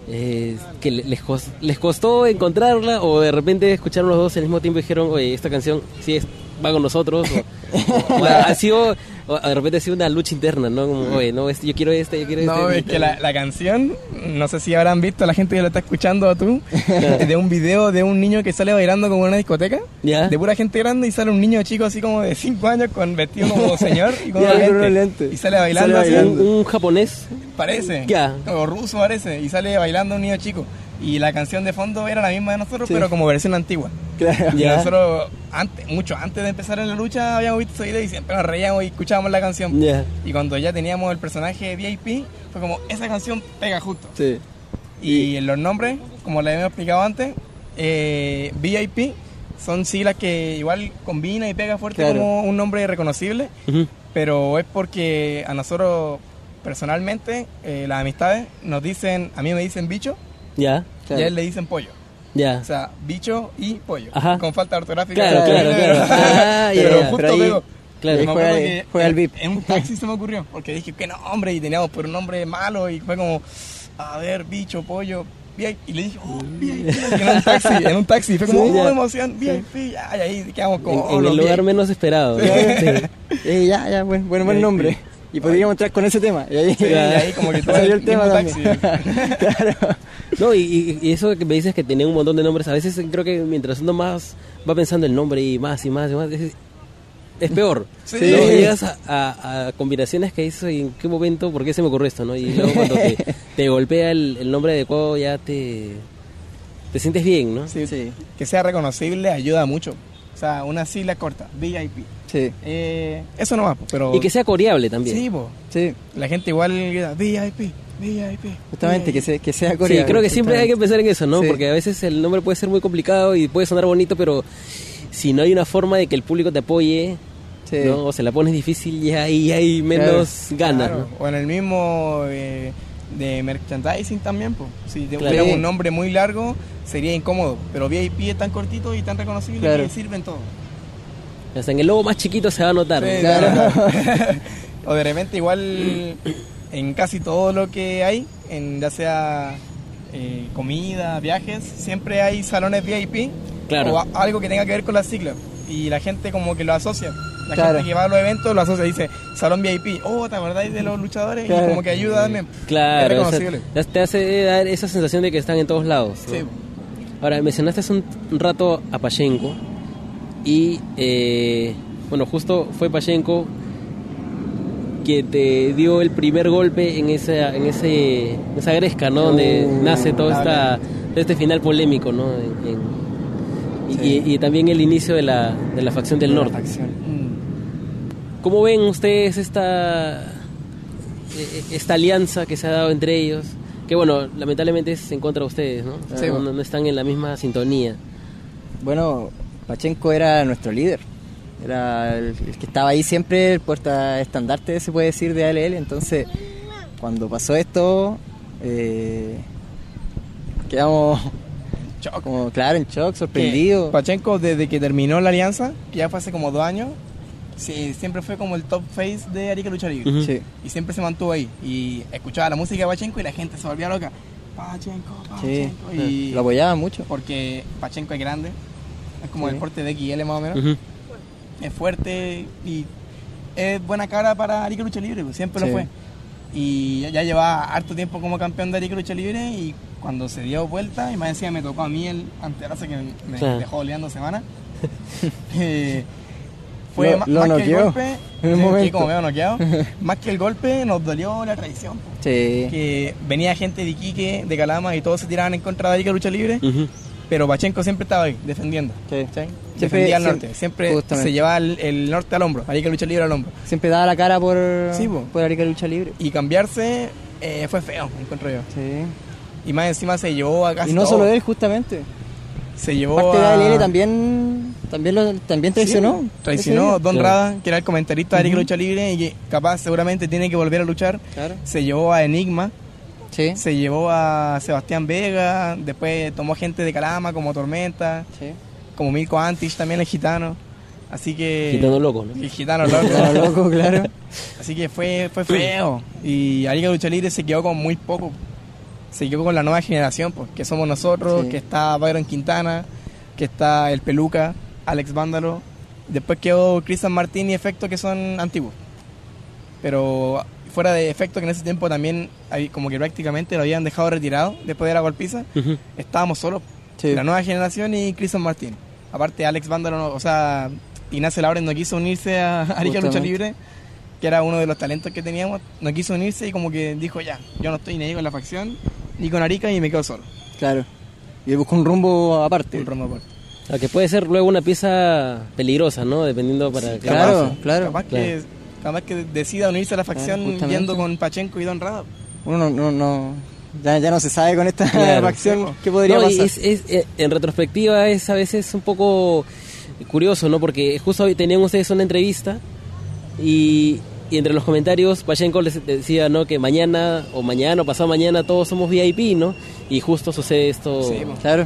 [SPEAKER 1] Eh, que le- les, les costó encontrarla o de repente escucharon los dos al mismo tiempo y dijeron, oye, esta canción sí es, va con nosotros, o, o ha sido, o de repente ha sido una lucha interna, ¿no? Como, oye, no, este, yo quiero este, yo quiero este.
[SPEAKER 2] No, es que la, la canción, no sé si habrán visto la gente que lo está escuchando o tú, de un video de un niño que sale bailando como en una discoteca,
[SPEAKER 1] ¿Ya?
[SPEAKER 2] de pura gente grande y sale un niño chico así como de 5 años con vestido como señor y con lentes. Y sale bailando
[SPEAKER 3] Sale
[SPEAKER 2] así,
[SPEAKER 3] bailando.
[SPEAKER 1] Un, un japonés,
[SPEAKER 2] parece,
[SPEAKER 1] Ya.
[SPEAKER 2] o ruso parece, y sale bailando un niño chico. Y la canción de fondo era la misma de nosotros,
[SPEAKER 3] Sí.
[SPEAKER 2] pero como versión antigua.
[SPEAKER 3] Claro.
[SPEAKER 2] Y nosotros, antes, mucho antes de empezar en la lucha, habíamos visto ese video y siempre nos reíamos y escuchábamos la canción.
[SPEAKER 1] ya,
[SPEAKER 2] Y cuando ya teníamos el personaje VIP, fue como, esa canción pega justo.
[SPEAKER 3] Sí.
[SPEAKER 2] Y los nombres, como les habíamos explicado antes, eh, VIP son siglas que igual combina y pega fuerte
[SPEAKER 3] Claro.
[SPEAKER 2] como un nombre reconocible, pero es porque a nosotros personalmente, eh, las amistades nos dicen, a mí me dicen bicho
[SPEAKER 1] ya,
[SPEAKER 3] Claro.
[SPEAKER 2] y a él le dicen pollo.
[SPEAKER 1] ya.
[SPEAKER 2] O sea, bicho y pollo.
[SPEAKER 1] Ajá.
[SPEAKER 2] Con falta ortográfica.
[SPEAKER 1] Claro,
[SPEAKER 3] claro,
[SPEAKER 1] claro. Ah,
[SPEAKER 2] pero justo
[SPEAKER 3] Pero ahí-
[SPEAKER 2] pegó.
[SPEAKER 1] Claro.
[SPEAKER 2] Me
[SPEAKER 3] juega,
[SPEAKER 2] que
[SPEAKER 3] juega al
[SPEAKER 2] en-
[SPEAKER 3] VIP.
[SPEAKER 2] En un taxi se me ocurrió, porque dije, ¿qué nombre? Y teníamos por un nombre malo y fue como, a ver, bicho, pollo, VIP. Y le dije, oh, VIP. En un taxi, en un taxi. Fue como,
[SPEAKER 1] Sí,
[SPEAKER 2] oh, emoción, VIP. Ya, y ahí quedamos como,
[SPEAKER 1] En,
[SPEAKER 2] oh,
[SPEAKER 1] en el lugar
[SPEAKER 2] VIP.
[SPEAKER 1] menos esperado. Sí.
[SPEAKER 3] Eh, ya, ya, buen, buen, nombre. Y podríamos entrar con ese tema. Y ahí,
[SPEAKER 2] Sí, y ahí como que todo
[SPEAKER 3] salió
[SPEAKER 2] el
[SPEAKER 3] el tema también. claro.
[SPEAKER 1] No, y, y- eso que me dices que tenía un montón de nombres, a veces creo que mientras uno más va pensando el nombre y más y más y más, es, es peor.
[SPEAKER 2] Sí.
[SPEAKER 1] ¿no? Llegas a, a- a combinaciones que dices, ¿y ¿en qué momento? ¿Por qué se me ocurrió esto? ¿no? Y luego cuando te, te golpea el, el nombre adecuado ya te, te sientes bien, ¿no?
[SPEAKER 2] Sí,
[SPEAKER 3] Sí.
[SPEAKER 2] Que sea reconocible ayuda mucho. O sea, una sigla corta, VIP.
[SPEAKER 3] Sí,
[SPEAKER 2] Eh, eso nomás, pero...
[SPEAKER 1] Y que sea coreable también.
[SPEAKER 2] Sí, po.
[SPEAKER 3] sí.
[SPEAKER 2] La gente igual grita, VIP, VIP.
[SPEAKER 3] Justamente, que,
[SPEAKER 2] VIP".
[SPEAKER 3] se, que sea
[SPEAKER 1] Sí,
[SPEAKER 3] coreano.
[SPEAKER 1] creo que siempre hay que pensar en eso, ¿no?
[SPEAKER 3] Sí.
[SPEAKER 1] Porque a veces el nombre puede ser muy complicado y puede sonar bonito, pero si no hay una forma de que el público te apoye,
[SPEAKER 3] Sí.
[SPEAKER 1] ¿no? O se la pones difícil y ahí hay menos ganas,
[SPEAKER 2] Claro,
[SPEAKER 1] ¿no?
[SPEAKER 2] O en el mismo eh, de merchandising también, pues. Si
[SPEAKER 1] Claro.
[SPEAKER 2] tuviera un nombre muy largo, sería incómodo. Pero VIP es tan cortito y tan reconocible
[SPEAKER 3] Claro.
[SPEAKER 2] que sirven todo.
[SPEAKER 1] Hasta en el logo más chiquito se va a notar.
[SPEAKER 2] Sí, o de repente igual en casi todo lo que hay, en ya sea eh, comida, viajes, siempre hay salones VIP
[SPEAKER 1] Claro.
[SPEAKER 2] o algo que tenga que ver con las siglas. Y la gente como que lo asocia. La
[SPEAKER 3] Claro.
[SPEAKER 2] gente que va a los eventos lo asocia, dice salón VIP. Oh, ¿te acordáis de los luchadores?
[SPEAKER 3] Claro.
[SPEAKER 2] Y como que ayuda también. Es
[SPEAKER 1] Claro, o sea, te hace dar esa sensación de que están en todos lados. ¿no?
[SPEAKER 2] Sí.
[SPEAKER 1] Ahora, mencionaste hace un rato a Pachenko y, eh, bueno, justo fue Pachenko que te dio el primer golpe en esa, en ese, en esa gresca, ¿no? Donde
[SPEAKER 3] Uh,
[SPEAKER 1] nace todo,
[SPEAKER 2] la
[SPEAKER 1] esta, todo este final polémico, ¿no? En- en- y,
[SPEAKER 3] Sí.
[SPEAKER 1] y- y también el inicio de la, de la facción del
[SPEAKER 3] La
[SPEAKER 1] norte.
[SPEAKER 3] facción.
[SPEAKER 2] Mm.
[SPEAKER 1] ¿Cómo ven ustedes esta, eh, esta alianza que se ha dado entre ellos? Que bueno, lamentablemente es en contra de ustedes, ¿no?
[SPEAKER 2] Sí,
[SPEAKER 1] no,
[SPEAKER 2] bueno.
[SPEAKER 1] no están en la misma sintonía.
[SPEAKER 3] Bueno, Pachenko era nuestro líder. Era el, el que estaba ahí siempre, el puerta estandarte, se puede decir, de ALL. Entonces, cuando pasó esto, eh, quedamos
[SPEAKER 2] Shock.
[SPEAKER 3] como, claro, en shock,
[SPEAKER 2] Que
[SPEAKER 3] sorprendidos.
[SPEAKER 2] Pachenko, desde que terminó la alianza, que ya fue hace como dos años, sí, siempre fue como el top face de Arica Lucha Libre.
[SPEAKER 3] Sí,
[SPEAKER 2] Y siempre se mantuvo ahí. Y escuchaba la música de Pachenko y la gente se volvía loca. Pachenko,
[SPEAKER 3] sí.
[SPEAKER 2] Pachenko. Y
[SPEAKER 3] Lo apoyaban mucho.
[SPEAKER 2] porque Pachenko es grande. Es como
[SPEAKER 3] Sí.
[SPEAKER 2] el porte de XL más o menos. Es fuerte y es buena cara para Arica Lucha Libre, pues, siempre
[SPEAKER 3] Sí.
[SPEAKER 2] lo fue. Y ya- ya llevaba harto tiempo como campeón de Arica Lucha Libre y cuando se dio vuelta, y más encima me tocó a mí el antebrazo que me dejó oleando semana. eh, fue
[SPEAKER 3] Lo-
[SPEAKER 2] ma-
[SPEAKER 3] lo
[SPEAKER 2] más que el golpe,
[SPEAKER 3] en
[SPEAKER 2] como veo noqueado, más que el golpe nos dolió la traición. po.
[SPEAKER 3] Sí,
[SPEAKER 2] Que venía gente de Iquique, de Calama y todos se tiraban en contra de Arica Lucha Libre,
[SPEAKER 1] Ujú.
[SPEAKER 2] pero Pachenko siempre estaba ahí, defendiendo.
[SPEAKER 3] sí.
[SPEAKER 2] Defendía al norte, siempre
[SPEAKER 3] justamente.
[SPEAKER 2] se llevaba el, el norte al hombro, Arica Lucha Libre al hombro.
[SPEAKER 3] Siempre daba la cara por,
[SPEAKER 2] Sí, po.
[SPEAKER 3] por Arica Lucha Libre.
[SPEAKER 2] Y cambiarse eh, fue feo, encuentro yo.
[SPEAKER 3] Sí.
[SPEAKER 2] Y más encima se llevó a casi
[SPEAKER 3] Y no
[SPEAKER 2] todo.
[SPEAKER 3] solo él, justamente.
[SPEAKER 2] Se llevó
[SPEAKER 3] Parte de
[SPEAKER 2] a...
[SPEAKER 3] ALL también, también, lo, también traicionó.
[SPEAKER 2] Sí, traicionó Don
[SPEAKER 1] Claro.
[SPEAKER 2] Rada, que era el comentarista de Arica. Lucha Libre y que capaz seguramente tiene que volver a luchar.
[SPEAKER 3] Claro.
[SPEAKER 2] Se llevó a Enigma,
[SPEAKER 3] Sí.
[SPEAKER 2] se llevó a Sebastián Vega, después tomó gente de Calama como Tormenta,
[SPEAKER 3] sí.
[SPEAKER 2] como Milko Antich también el gitano. Así que...
[SPEAKER 1] Gitano loco, ¿no?
[SPEAKER 2] El gitano loco.
[SPEAKER 3] Estaba loco, claro.
[SPEAKER 2] Así que fue, fue feo. Y Arica Lucha Libre se quedó con muy poco. Se quedó con la nueva generación, pues, que somos nosotros,
[SPEAKER 3] Sí.
[SPEAKER 2] que está Byron Quintana, que está el Peluca, Alex Vándalo. Después quedó Cristian Martín y Efecto, que son antiguos. Pero fuera de Efecto, que en ese tiempo también como que prácticamente lo habían dejado retirado después de la golpiza, estábamos solos.
[SPEAKER 3] Sí.
[SPEAKER 2] La nueva generación y Cristian Martín. Aparte, Alex Vándalo, no- o sea, Ignacio Lauren no quiso unirse a Arica Lucha. Libre, que era uno de los talentos que teníamos, no quiso unirse y como que dijo ya, yo no estoy ni ahí con la facción, ni con Arica y me quedo solo.
[SPEAKER 3] Claro. Y él buscó un rumbo aparte.
[SPEAKER 2] Un rumbo aparte.
[SPEAKER 1] O sea, que puede ser luego una pieza peligrosa, ¿no? Dependiendo para que...
[SPEAKER 3] Claro,
[SPEAKER 2] Capaz,
[SPEAKER 3] claro.
[SPEAKER 2] Capaz,
[SPEAKER 1] Claro.
[SPEAKER 2] Que, capaz que decida unirse a la facción yendo con Pachenko y Don Rada.
[SPEAKER 3] Uno no, no, no- ya, ya no se sabe con esta
[SPEAKER 1] Claro.
[SPEAKER 3] facción qué podría
[SPEAKER 1] No, y
[SPEAKER 3] pasar.
[SPEAKER 1] es- es- eh, en retrospectiva es a veces un poco curioso, ¿no? Porque justo hoy tenían ustedes una entrevista y, y entre los comentarios Pachenko les decía, ¿no? Que mañana o mañana o pasado mañana todos somos VIP, ¿no? Y justo sucede esto.
[SPEAKER 2] Sí.
[SPEAKER 3] Claro.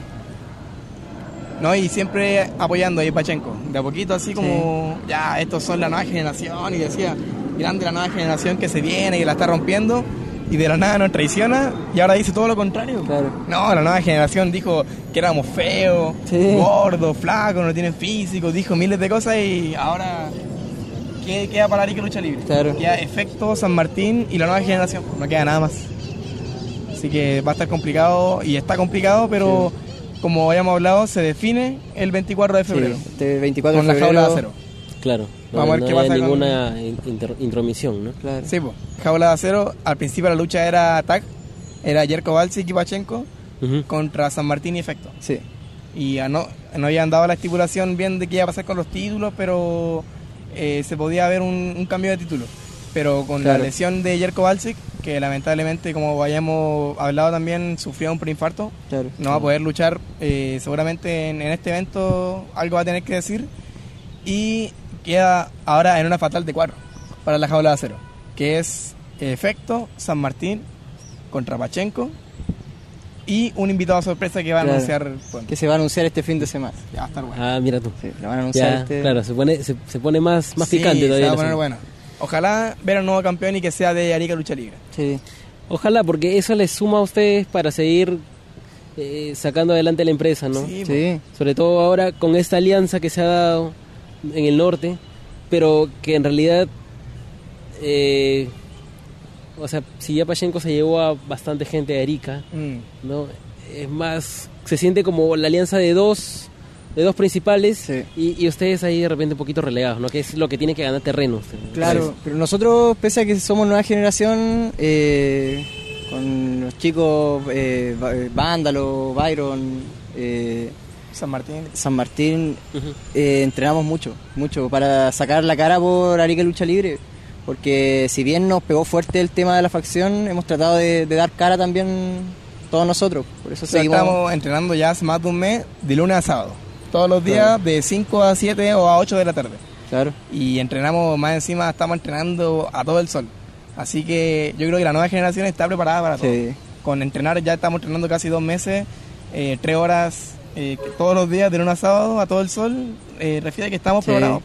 [SPEAKER 2] No, y siempre apoyando ahí Pachenko. De a poquito así como, ya, estos son la nueva generación. Y decía, grande la nueva generación que se viene, que la está rompiendo. Y de la nada nos traiciona y ahora dice todo lo contrario.
[SPEAKER 3] Claro.
[SPEAKER 2] No, la nueva generación dijo que éramos feos,
[SPEAKER 3] Sí.
[SPEAKER 2] gordos, flacos, no tienen físico, dijo miles de cosas y ahora ¿qué queda para Arica Lucha Libre?
[SPEAKER 3] Claro.
[SPEAKER 2] Queda Efecto, San Martín y la nueva generación, no queda nada más. Así que va a estar complicado y está complicado, pero como habíamos hablado, se define el 24 de febrero.
[SPEAKER 3] Sí, este 24
[SPEAKER 2] Con
[SPEAKER 3] de
[SPEAKER 2] la
[SPEAKER 3] febrero.
[SPEAKER 2] jaula de acero.
[SPEAKER 1] Claro. No,
[SPEAKER 2] Vamos a ver
[SPEAKER 1] no
[SPEAKER 2] qué pasa con-
[SPEAKER 1] ninguna in- inter- intromisión, ¿no?
[SPEAKER 3] Claro.
[SPEAKER 2] Sí, pues. Jaula de acero, al principio la lucha era tag, era Jerko Balsic y Pachenko
[SPEAKER 1] Ujú.
[SPEAKER 2] contra San Martín y Efecto.
[SPEAKER 3] Sí.
[SPEAKER 2] y no, no habían dado la estipulación bien de qué iba a pasar con los títulos, pero eh, se podía haber un, un cambio de título. Pero con
[SPEAKER 3] Claro.
[SPEAKER 2] la lesión de Jerko Balsic, que lamentablemente, como habíamos hablado también, sufrió un preinfarto,
[SPEAKER 3] Claro.
[SPEAKER 2] no va a poder luchar. eh, seguramente en, en este evento algo va a tener que decir. Y queda ahora en una fatal de cuatro para la jaula de acero, que es Efecto, San Martín contra Pachenko y un invitado sorpresa que va a
[SPEAKER 3] Claro.
[SPEAKER 2] anunciar.
[SPEAKER 3] Que se va a anunciar este fin de semana.
[SPEAKER 2] Ya va a estar bueno.
[SPEAKER 1] Ah, mira tú.
[SPEAKER 3] Sí, lo van a anunciar
[SPEAKER 1] Ya,
[SPEAKER 3] este.
[SPEAKER 1] claro, se pone, se, se pone más, más
[SPEAKER 2] Sí,
[SPEAKER 1] picante
[SPEAKER 2] se
[SPEAKER 1] todavía.
[SPEAKER 2] va a poner bueno. Ojalá ver al nuevo campeón y que sea de Arica Lucha Libre.
[SPEAKER 3] Sí.
[SPEAKER 1] Ojalá, porque eso les suma a ustedes para seguir eh, sacando adelante la empresa, ¿no?
[SPEAKER 2] Sí,
[SPEAKER 3] Sí.
[SPEAKER 1] Sobre todo ahora con esta alianza que se ha dado en el norte, pero que en realidad, eh, o sea, si ya Pachenko se llevó a bastante gente de Arica,
[SPEAKER 2] Mm.
[SPEAKER 1] ¿no? Es más, se siente como la alianza de dos, de dos principales
[SPEAKER 3] Sí.
[SPEAKER 1] y, y ustedes ahí de repente un poquito relegados, ¿no? Que es lo que tiene que ganar terreno.
[SPEAKER 3] Claro, pero nosotros, pese a que somos nueva generación, eh, con los chicos eh, Vándalo, Byron, eh,
[SPEAKER 2] San Martín.
[SPEAKER 3] San Martín, eh, entrenamos mucho, mucho para sacar la cara por Arica Lucha Libre. Porque si bien nos pegó fuerte el tema de la facción, hemos tratado de, de dar cara también todos nosotros. Por eso seguimos.
[SPEAKER 2] estamos entrenando ya hace más de un mes, de lunes a sábado. Todos los días de 5 a 7 o a 8 de la tarde.
[SPEAKER 3] Claro,
[SPEAKER 2] Y entrenamos, más encima estamos entrenando a todo el sol. Así que yo creo que la nueva generación está preparada para todo.
[SPEAKER 3] sí,
[SPEAKER 2] Con entrenar ya estamos entrenando casi dos meses, eh, tres horas eh, todos los días de lunes a sábado a todo el sol. Eh, refiere que estamos
[SPEAKER 3] Sí.
[SPEAKER 2] preparados.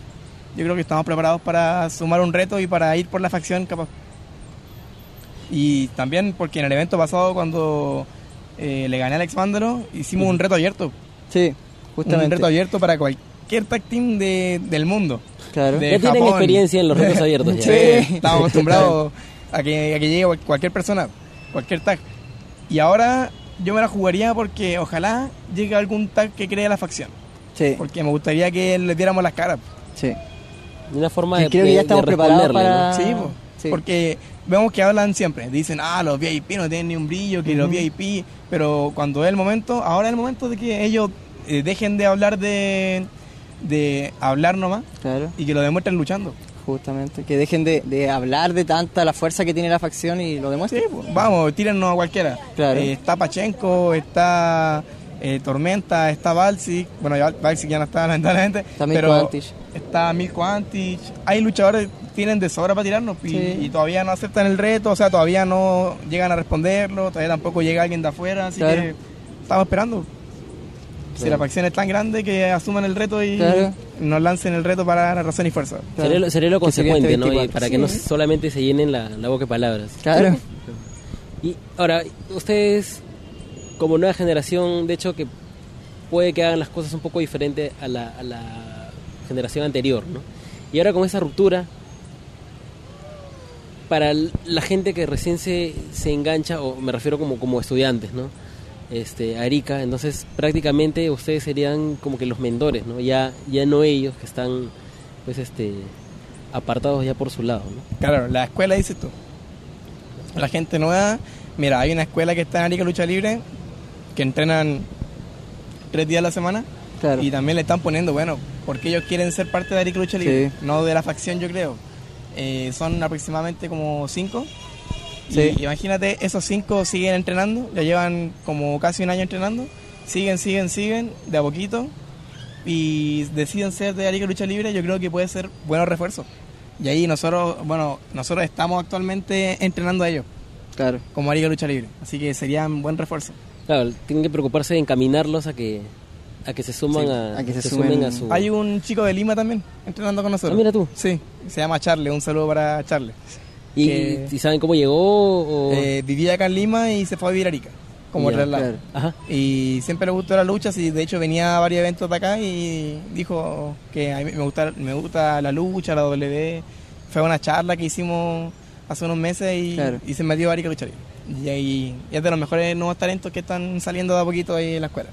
[SPEAKER 2] Yo creo que estamos preparados para sumar un reto y para ir por la facción capaz. Y también porque en el evento pasado cuando eh, le gané a Alex Vándalo, hicimos un reto abierto.
[SPEAKER 3] sí,
[SPEAKER 2] Un
[SPEAKER 3] justamente.
[SPEAKER 2] reto abierto para cualquier tag team de- del mundo.
[SPEAKER 3] Claro.
[SPEAKER 2] de
[SPEAKER 1] Ya tienen
[SPEAKER 2] Japón.
[SPEAKER 1] experiencia en los retos abiertos. ya.
[SPEAKER 2] Sí, estamos acostumbrados a que, a que llegue cual- cualquier persona, cualquier tag. Y ahora yo me la jugaría porque ojalá llegue algún tag que cree la facción.
[SPEAKER 3] Sí,
[SPEAKER 2] Porque me gustaría que les diéramos las caras.
[SPEAKER 3] sí.
[SPEAKER 1] De una forma
[SPEAKER 3] Y
[SPEAKER 1] de,
[SPEAKER 3] creo que
[SPEAKER 1] de-
[SPEAKER 3] ya estamos preparados
[SPEAKER 1] responderle, ¿no?
[SPEAKER 3] para-
[SPEAKER 2] Sí, po.
[SPEAKER 3] sí.
[SPEAKER 2] porque vemos que hablan siempre. Dicen, ah, los VIP no tienen ni un brillo, que los. VIP. Pero cuando es el momento, ahora es el momento de que ellos eh, dejen de hablar de, de hablar nomás
[SPEAKER 3] Claro,
[SPEAKER 2] y que lo demuestren luchando.
[SPEAKER 3] justamente. Que dejen de, de hablar de tanta la fuerza que tiene la facción y lo
[SPEAKER 2] Sí,
[SPEAKER 3] demuestren.
[SPEAKER 2] pues, vamos, tírennos a cualquiera.
[SPEAKER 3] Claro.
[SPEAKER 2] Eh, está Pachenko, está eh, Tormenta, está Balsic. Bueno, ya Balsic ya no está, lamentablemente.
[SPEAKER 3] Está Milko
[SPEAKER 2] pero
[SPEAKER 3] Antich.
[SPEAKER 2] Está Milko Antich. Hay luchadores que tienen de sobra para tirarnos y,
[SPEAKER 3] Sí.
[SPEAKER 2] y todavía no aceptan el reto, o sea, todavía no llegan a responderlo, todavía tampoco llega alguien de afuera, así
[SPEAKER 3] Claro.
[SPEAKER 2] que estamos esperando. Si la facción es tan grande que asuman el reto y
[SPEAKER 3] Claro.
[SPEAKER 2] nos lancen el reto para la razón y fuerza.
[SPEAKER 3] Claro.
[SPEAKER 1] Sería, lo- sería
[SPEAKER 3] este
[SPEAKER 1] consecuente, ¿no? Y
[SPEAKER 3] 24.
[SPEAKER 1] para que no solamente se llenen la, la boca de palabras.
[SPEAKER 3] Claro.
[SPEAKER 1] Y ahora, ustedes, como nueva generación, de hecho, que puede que hagan las cosas un poco diferentes a la, a la generación anterior, ¿no? Y ahora con esa ruptura, para la gente que recién se, se engancha, o me refiero como, como estudiantes, ¿no? Este, a Arica, entonces prácticamente ustedes serían como que los mentores, ¿no? Ya, ya no ellos que están, pues, este, apartados ya por su lado, ¿no?
[SPEAKER 2] Claro, la escuela dices tú. La gente nueva, mira, hay una escuela que está en Arica Lucha Libre, que entrenan tres días a la semana,
[SPEAKER 3] Claro.
[SPEAKER 2] y también le están poniendo, bueno, porque ellos quieren ser parte de Arica Lucha Libre,
[SPEAKER 3] Sí.
[SPEAKER 2] no de la facción, yo creo. Eh, son aproximadamente como cinco.
[SPEAKER 3] Sí.
[SPEAKER 2] Y imagínate, esos cinco siguen entrenando, ya llevan como casi un año entrenando, siguen, siguen, siguen, de a poquito, y deciden ser de Arica Lucha Libre, yo creo que puede ser buenos refuerzos. Y ahí nosotros, bueno, nosotros estamos actualmente entrenando a ellos,
[SPEAKER 3] Claro.
[SPEAKER 2] como Arica Lucha Libre, así que serían buen refuerzo.
[SPEAKER 1] Claro, tienen que preocuparse de encaminarlos a que a que se suman
[SPEAKER 3] Sí,
[SPEAKER 1] a,
[SPEAKER 3] a que se
[SPEAKER 1] se
[SPEAKER 3] sumen.
[SPEAKER 1] sumen a su...
[SPEAKER 2] Hay un chico de Lima también entrenando con nosotros.
[SPEAKER 1] Ah, mira tú.
[SPEAKER 2] Sí, se llama Charle, un saludo para Charle.
[SPEAKER 1] ¿Y,
[SPEAKER 2] que-
[SPEAKER 1] y saben cómo llegó? O...
[SPEAKER 2] Eh, vivía acá en Lima y se fue a vivir a Arica, como traslado.
[SPEAKER 3] claro.
[SPEAKER 1] Ajá.
[SPEAKER 2] Y siempre le gustó la lucha, y de hecho venía a varios eventos de acá y dijo que a mí me gusta, me gusta la lucha, la W. Fue una charla que hicimos hace unos meses y,
[SPEAKER 3] Claro.
[SPEAKER 2] y se metió a Arica a luchar. Y, ahí y es de los mejores nuevos talentos que están saliendo de a poquito ahí en la escuela.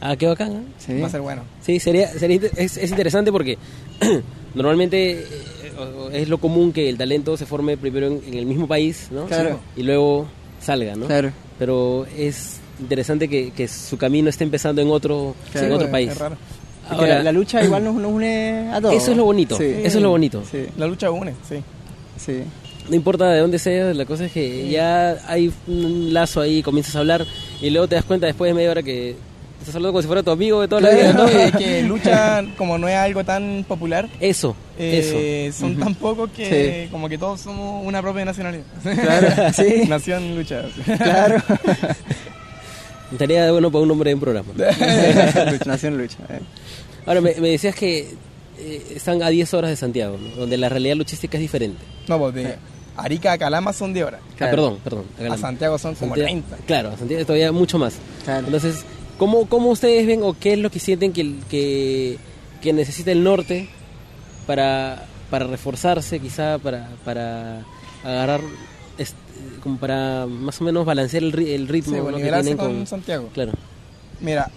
[SPEAKER 1] Ah, qué bacán. ¿eh?
[SPEAKER 3] Sí.
[SPEAKER 2] Va a ser bueno.
[SPEAKER 1] Sí, sería, sería es, es interesante porque normalmente eh, es lo común que el talento se forme primero en, en el mismo país, ¿no?
[SPEAKER 3] Claro.
[SPEAKER 1] Y luego salga, ¿no?
[SPEAKER 3] Claro.
[SPEAKER 1] Pero es interesante que, que su camino esté empezando en otro,
[SPEAKER 3] Claro.
[SPEAKER 1] en otro
[SPEAKER 2] es-
[SPEAKER 1] país.
[SPEAKER 2] es raro.
[SPEAKER 1] Ahora-
[SPEAKER 3] la, la lucha igual nos, nos une a todos.
[SPEAKER 1] Eso es lo bonito,
[SPEAKER 3] Sí.
[SPEAKER 1] eso es lo bonito.
[SPEAKER 3] Sí,
[SPEAKER 2] La lucha une, sí.
[SPEAKER 3] sí.
[SPEAKER 1] No importa de dónde seas, la cosa es que ya hay un lazo ahí, comienzas a hablar y luego te das cuenta después de media hora que estás hablando como si fuera tu amigo de toda la vida, ¿no?
[SPEAKER 2] Es que lucha, como no es algo tan popular,
[SPEAKER 1] Eso, eso.
[SPEAKER 2] eh, son tan pocos que como que todos somos una propia nacionalidad.
[SPEAKER 3] Claro, sí.
[SPEAKER 2] Nación lucha.
[SPEAKER 3] Claro.
[SPEAKER 1] Estaría bueno para un nombre de un programa.
[SPEAKER 3] Nación lucha. eh.
[SPEAKER 1] Ahora, me, me decías que eh, están a 10 horas de Santiago, ¿no? donde la realidad luchística es diferente.
[SPEAKER 2] No, pues de Arica a Calama son 10 horas.
[SPEAKER 1] Ah,
[SPEAKER 3] Claro.
[SPEAKER 1] perdón, perdón. acá
[SPEAKER 2] A
[SPEAKER 1] la-
[SPEAKER 2] Santiago son como
[SPEAKER 1] Santiago-
[SPEAKER 2] 30.
[SPEAKER 1] Claro, a Santiago todavía mucho más.
[SPEAKER 3] Claro.
[SPEAKER 1] Entonces, ¿cómo, ¿cómo ustedes ven o qué es lo que sienten que, que, que necesita el norte para, para reforzarse, quizá para, para agarrar, este, como para más o menos balancear el, el ritmo
[SPEAKER 2] Sí, pues,
[SPEAKER 1] ¿no? que
[SPEAKER 2] nivelarse
[SPEAKER 1] tienen
[SPEAKER 2] con,
[SPEAKER 1] con...
[SPEAKER 2] Santiago.
[SPEAKER 1] Claro.
[SPEAKER 2] Mira,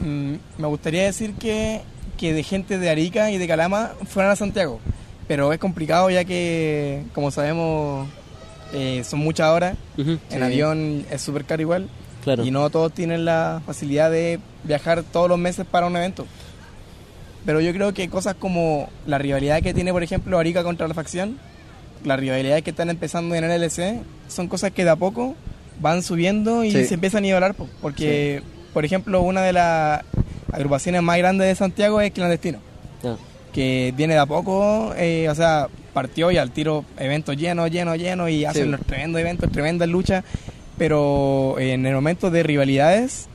[SPEAKER 2] mm, me gustaría decir que, que de gente de Arica y de Calama fueran a Santiago. Pero es complicado ya que, como sabemos, eh, son muchas horas.
[SPEAKER 1] Ujú,
[SPEAKER 2] En
[SPEAKER 3] Sí.
[SPEAKER 2] avión es súper caro igual.
[SPEAKER 1] Claro.
[SPEAKER 2] Y no todos tienen la facilidad de viajar todos los meses para un evento. Pero yo creo que cosas como la rivalidad que tiene, por ejemplo, Arica contra la facción, las rivalidades que están empezando en el LC, son cosas que de a poco van subiendo y
[SPEAKER 3] Sí.
[SPEAKER 2] se empiezan a nivelar. po. Porque, por ejemplo, una de las agrupaciones más grandes de Santiago es Clandestino,
[SPEAKER 1] Ah,
[SPEAKER 2] que viene de a poco, eh, o sea, partió y al tiro eventos llenos, llenos, llenos y hacen
[SPEAKER 3] Sí.
[SPEAKER 2] los tremendos eventos, tremendas luchas. Pero en el momento de rivalidades,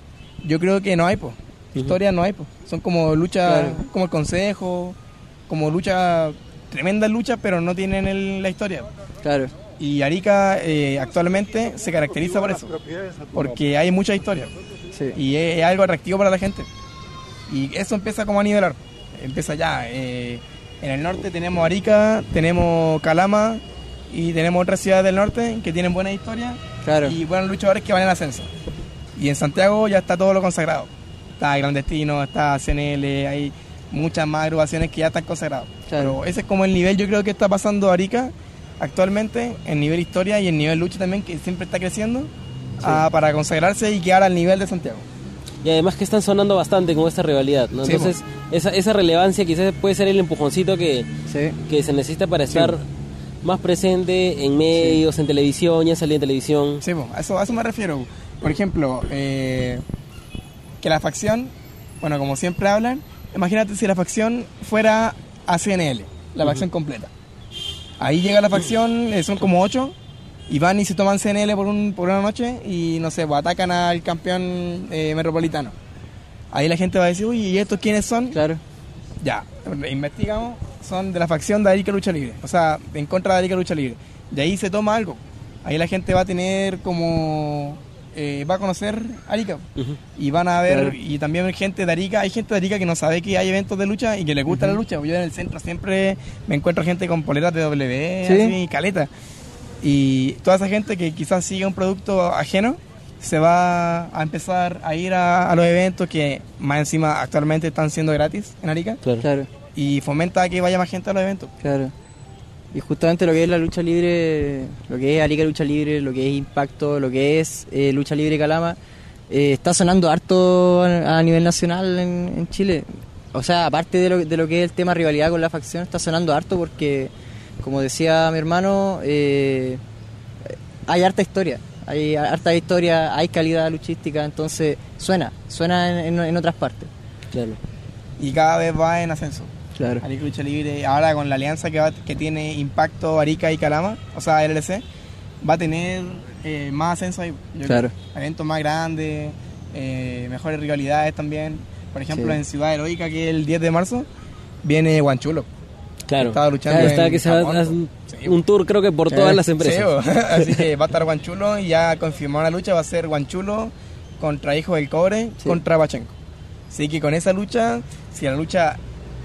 [SPEAKER 2] yo creo que no hay, pues. Historias no hay, pues. Son como luchas,
[SPEAKER 3] Claro.
[SPEAKER 2] como el consejo, como luchas, tremendas luchas, pero no tienen el- la historia.
[SPEAKER 3] Claro.
[SPEAKER 2] Y Arica eh, actualmente se caracteriza por eso, porque hay mucha historia
[SPEAKER 3] Sí.
[SPEAKER 2] y es, es algo atractivo para la gente. Y eso empieza como a nivelar. Empieza ya. eh, en el norte tenemos Arica, tenemos Calama y tenemos otras ciudades del norte que tienen buena historia
[SPEAKER 3] Claro.
[SPEAKER 2] y buenos luchadores que van en ascenso. Y en Santiago ya está todo lo consagrado. Está Grandestino, está CNL, hay muchas más agrupaciones que ya están consagrados.
[SPEAKER 3] Claro.
[SPEAKER 2] Pero ese es como el nivel yo creo que está pasando Arica actualmente, en nivel historia y en nivel lucha también, que siempre está creciendo ah, para consagrarse y quedar al nivel de Santiago.
[SPEAKER 1] Y además que están sonando bastante con esta rivalidad, ¿no?
[SPEAKER 2] Sí,
[SPEAKER 1] Entonces, esa, esa relevancia quizás puede ser el empujoncito que,
[SPEAKER 3] Sí.
[SPEAKER 1] que se necesita para estar más presente en medios, en televisión, ya salí en televisión.
[SPEAKER 2] Sí, a, eso, a eso me refiero. Por ejemplo, eh, que la facción, bueno, como siempre hablan, imagínate si la facción fuera a CNL, la facción completa. Ahí llega la facción, eh, son como ocho, y van y se toman CNL por, un, por una noche y, no sé, pues, atacan al campeón eh, metropolitano. Ahí la gente va a decir, uy, ¿y estos quiénes son?
[SPEAKER 3] Claro.
[SPEAKER 2] Ya, investigamos, son de la facción de Arica Lucha Libre, o sea, en contra de Arica Lucha Libre. De ahí se toma algo. Ahí la gente va a tener como. eh, va a conocer Arica.
[SPEAKER 1] Ujú.
[SPEAKER 2] Y van a ver,
[SPEAKER 3] Claro.
[SPEAKER 2] y también hay gente de Arica, hay gente de Arica que no sabe que hay eventos de lucha y que le gusta la lucha. Yo en el centro siempre me encuentro gente con poleras de W,
[SPEAKER 3] Sí.
[SPEAKER 2] así, caleta. Y toda esa gente que quizás sigue un producto ajeno, se va a empezar a ir a, a los eventos que más encima actualmente están siendo gratis en Arica
[SPEAKER 1] Claro.
[SPEAKER 3] Claro.
[SPEAKER 2] Y fomenta que vaya más gente a los eventos.
[SPEAKER 3] Claro. Y justamente lo que es la lucha libre, lo que es Arica Lucha Libre, lo que es Impacto, lo que es eh, Lucha Libre Calama, eh, está sonando harto a, a nivel nacional en, en Chile. O sea, aparte de lo, de lo que es el tema rivalidad con la facción, está sonando harto porque, como decía mi hermano, eh, hay harta historia. Hay harta historia, hay calidad luchística, entonces suena, suena en, en- en otras partes.
[SPEAKER 1] Claro.
[SPEAKER 2] Y cada vez va en ascenso.
[SPEAKER 3] Claro.
[SPEAKER 2] Arica Lucha Libre, ahora con la alianza que, va- que tiene Impacto, Arica y Calama, o sea, LLC, va a tener eh, más ascenso ahí. yo
[SPEAKER 3] Claro.
[SPEAKER 2] creo. Eventos más grandes, eh, mejores rivalidades también. Por ejemplo,
[SPEAKER 3] Sí.
[SPEAKER 2] en Ciudad Heroica, que es el 10 de marzo, viene Guanchulo.
[SPEAKER 1] Claro.
[SPEAKER 2] Estaba luchando
[SPEAKER 1] Claro,
[SPEAKER 2] en
[SPEAKER 1] que se un,
[SPEAKER 2] sí,
[SPEAKER 1] un tour, creo que por todas las empresas.
[SPEAKER 2] así que va a estar Guanchulo y ya confirmado la lucha va a ser Guanchulo contra Hijo del Cobre contra Pachenko. Así que con esa lucha, si la lucha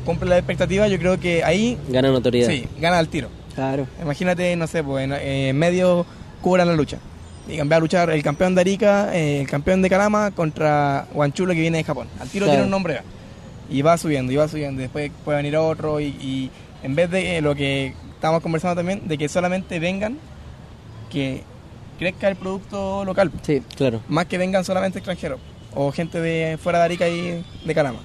[SPEAKER 2] cumple la expectativa, yo creo que ahí
[SPEAKER 1] Gana notoriedad.
[SPEAKER 2] sí, gana al tiro.
[SPEAKER 3] Claro.
[SPEAKER 2] Imagínate, no sé, pues en, en medio cubran la lucha. Y va a luchar el campeón de Arica, eh, el campeón de Karama contra Guanchulo que viene de Japón. Al tiro
[SPEAKER 3] Claro.
[SPEAKER 2] tiene un nombre. Y va subiendo, y va subiendo. Después puede venir otro. Y, y en vez de eh, lo que estamos conversando también, de que solamente vengan, que crezca el producto local.
[SPEAKER 3] Sí.
[SPEAKER 1] Claro.
[SPEAKER 2] Más que vengan solamente extranjeros. O gente de fuera de Arica y de Karama.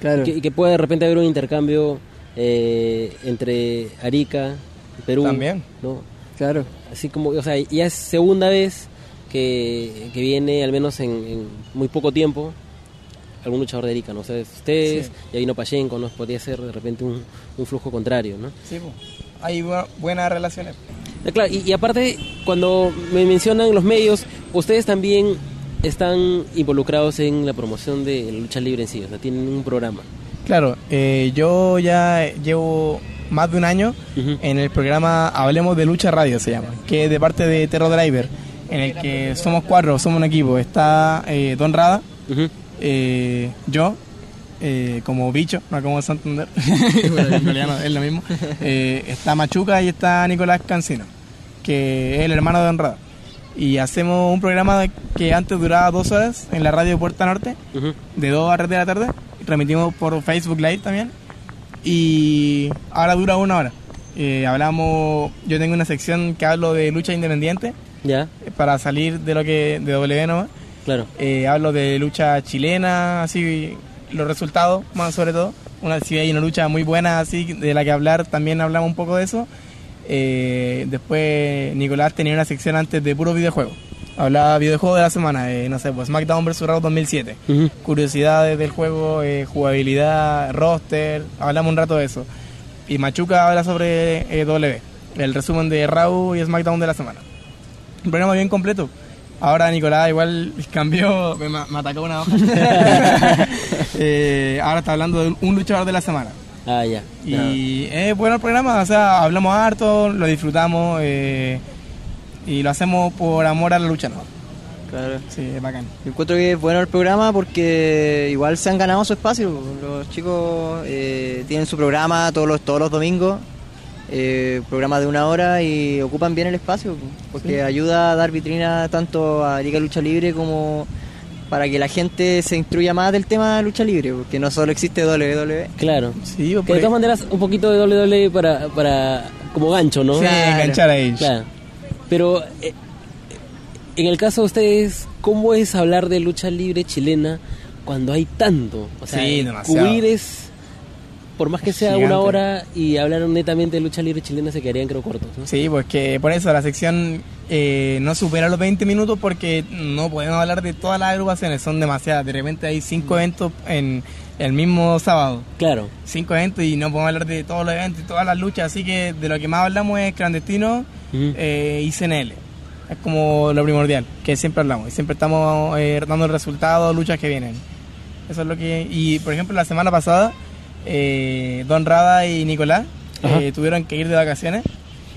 [SPEAKER 3] Claro.
[SPEAKER 1] Que, que puede de repente haber un intercambio eh, entre Arica y Perú.
[SPEAKER 2] También.
[SPEAKER 1] ¿no?
[SPEAKER 3] Claro.
[SPEAKER 1] Así como, o sea, ya es segunda vez que, que viene, al menos en, en muy poco tiempo, algún luchador de Arica, ¿no? O sea, ustedes,
[SPEAKER 2] Sí.
[SPEAKER 1] ya vino Payenko, ¿no? Podría ser de repente un, un flujo contrario, ¿no?
[SPEAKER 2] Sí, pues. Hay bu- buenas relaciones.
[SPEAKER 1] Eh, Claro, y, y aparte, cuando me mencionan los medios, ustedes también están involucrados en la promoción de la lucha libre en sí, o sea, tienen un programa.
[SPEAKER 2] Claro, eh, yo ya llevo más de un año en el programa Hablemos de Lucha Radio, se llama, que es de parte de Terror Driver, en el que somos cuatro, somos un equipo. Está eh, Don Rada, eh, yo, eh, como bicho, no como Santander, Bueno, es lo mismo. Está Machuca y está Nicolás Cancino, que es el hermano de Don Rada. Y hacemos un programa que antes duraba dos horas en la radio Puerta Norte,
[SPEAKER 1] Ujú.
[SPEAKER 2] de 2 a 3 de la tarde. Transmitimos por Facebook Live también. Y ahora dura una hora. Eh, hablamos, yo tengo una sección que hablo de lucha independiente
[SPEAKER 1] Ya,
[SPEAKER 2] para salir de lo que de W nomás.
[SPEAKER 1] claro.
[SPEAKER 2] Eh, hablo de lucha chilena, así los resultados más sobre todo. Una, si hay una lucha muy buena así de la que hablar, también hablamos un poco de eso. Eh, después Nicolás tenía una sección antes de puro videojuego. Hablaba videojuego de la semana, eh, no sé, pues SmackDown vs. Raw 2007
[SPEAKER 1] Ujú.
[SPEAKER 2] curiosidades del juego, eh, jugabilidad, roster, hablamos un rato de eso. Y Machuca habla sobre eh, W, el resumen de Raw y SmackDown de la semana. Un programa bien completo. Ahora Nicolás igual cambió, me, me atacó una hoja. Ahora está hablando de un luchador de la semana.
[SPEAKER 1] Ah, ya.
[SPEAKER 2] Y es bueno el programa, o sea, hablamos harto, lo disfrutamos eh, y lo hacemos por amor a la lucha, ¿no?
[SPEAKER 3] Claro.
[SPEAKER 2] Sí, es bacán.
[SPEAKER 3] Yo encuentro que es bueno el programa porque igual se han ganado su espacio. Los chicos eh, tienen su programa todos los, todos los domingos, eh, programa de una hora y ocupan bien el espacio porque
[SPEAKER 2] Sí.
[SPEAKER 3] ayuda a dar vitrina tanto a Liga Lucha Libre como para que la gente se instruya más del tema de lucha libre, porque no solo existe. WWE.
[SPEAKER 1] Claro.
[SPEAKER 2] Sí,
[SPEAKER 1] Que de todas maneras, un poquito de WWE para, para como gancho, ¿no?
[SPEAKER 2] Sí,
[SPEAKER 3] Claro.
[SPEAKER 2] enganchar ahí.
[SPEAKER 1] Claro. Pero eh, en el caso de ustedes, ¿cómo es hablar de lucha libre chilena cuando hay tanto? O sea,
[SPEAKER 2] Sí, demasiado.
[SPEAKER 1] cubrir es, por más que sea
[SPEAKER 2] Gigante.
[SPEAKER 1] una hora y hablar netamente de lucha libre chilena, se quedarían creo cortos, ¿no?
[SPEAKER 2] Sí, pues que por eso la sección eh, no supera los 20 minutos porque no podemos hablar de todas las agrupaciones, son demasiadas. De repente hay cinco eventos en el mismo sábado.
[SPEAKER 1] Claro.
[SPEAKER 2] Cinco eventos y no podemos hablar de todos los eventos y todas las luchas, así que de lo que más hablamos es clandestino eh, y CNL. Es como lo primordial, que siempre hablamos. Y siempre estamos eh, dando el resultado, luchas que vienen. Eso es lo que... Y por ejemplo, la semana pasada, eh, Don Rada y Nicolás eh, tuvieron que ir de vacaciones,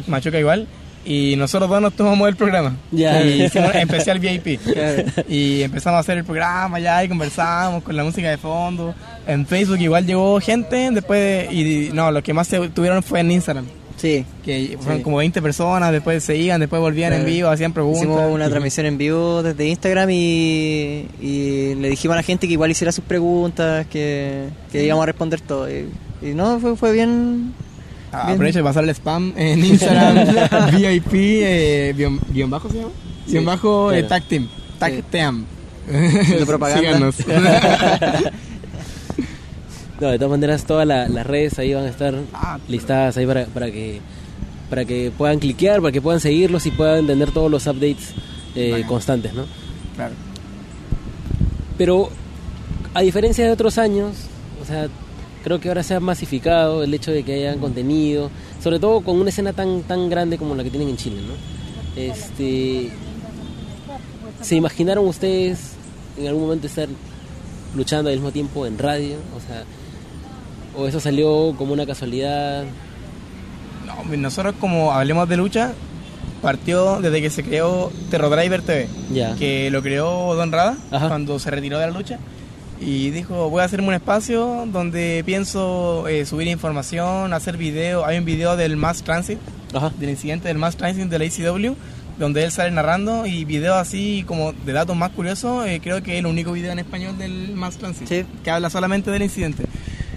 [SPEAKER 2] Machuca igual, y nosotros dos nos tomamos el programa.
[SPEAKER 1] Ya.
[SPEAKER 2] Y hicimos especial VIP.
[SPEAKER 3] Claro.
[SPEAKER 2] Y empezamos a hacer el programa ya y conversamos con la música de fondo. En Facebook igual llegó gente después de- y no, lo que más se tuvieron fue en Instagram.
[SPEAKER 3] Sí.
[SPEAKER 2] Que fueron
[SPEAKER 3] Sí.
[SPEAKER 2] como 20 personas, después se iban, después volvían en vivo, hacían preguntas.
[SPEAKER 3] Hicimos una transmisión en vivo desde Instagram y, y le dijimos a la gente que igual hiciera sus preguntas, que, que íbamos a responder todo. Y, y no, fue, fue bien.
[SPEAKER 2] Ah, de pasar el spam en Instagram, VIP, eh, guion, guion bajo se llama.
[SPEAKER 3] Sí,
[SPEAKER 2] Guión bajo eh,
[SPEAKER 1] claro.
[SPEAKER 2] Tag Team. Tag
[SPEAKER 3] Sí.
[SPEAKER 2] Team. Síganos.
[SPEAKER 1] No, de todas maneras, todas la- las redes ahí van a estar
[SPEAKER 2] Ah,
[SPEAKER 1] listadas ahí para, para que para que puedan cliquear, para que puedan seguirlos y puedan tener todos los updates eh, constantes, ¿no?
[SPEAKER 2] claro.
[SPEAKER 1] Pero a diferencia de otros años, o sea, creo que ahora se ha masificado el hecho de que hayan contenido, sobre todo con una escena tan tan grande como la que tienen en Chile, ¿no? Este, ¿se imaginaron ustedes en algún momento estar luchando al mismo tiempo en radio? O sea, ¿o eso salió como una casualidad?
[SPEAKER 2] No, nosotros como hablemos de lucha, partió desde que se creó Terror Driver TV, que lo creó Don Rada
[SPEAKER 1] Ajá.
[SPEAKER 2] cuando se retiró de la lucha. Y dijo, voy a hacerme un espacio donde pienso eh, subir información, hacer video. Hay un video del Mass Transit,
[SPEAKER 1] Ajá.
[SPEAKER 2] del incidente del Mass Transit de la ACW, donde él sale narrando y videos así como de datos más curiosos. eh, creo que es el único video en español del Mass Transit
[SPEAKER 3] Sí.
[SPEAKER 2] que habla solamente del incidente.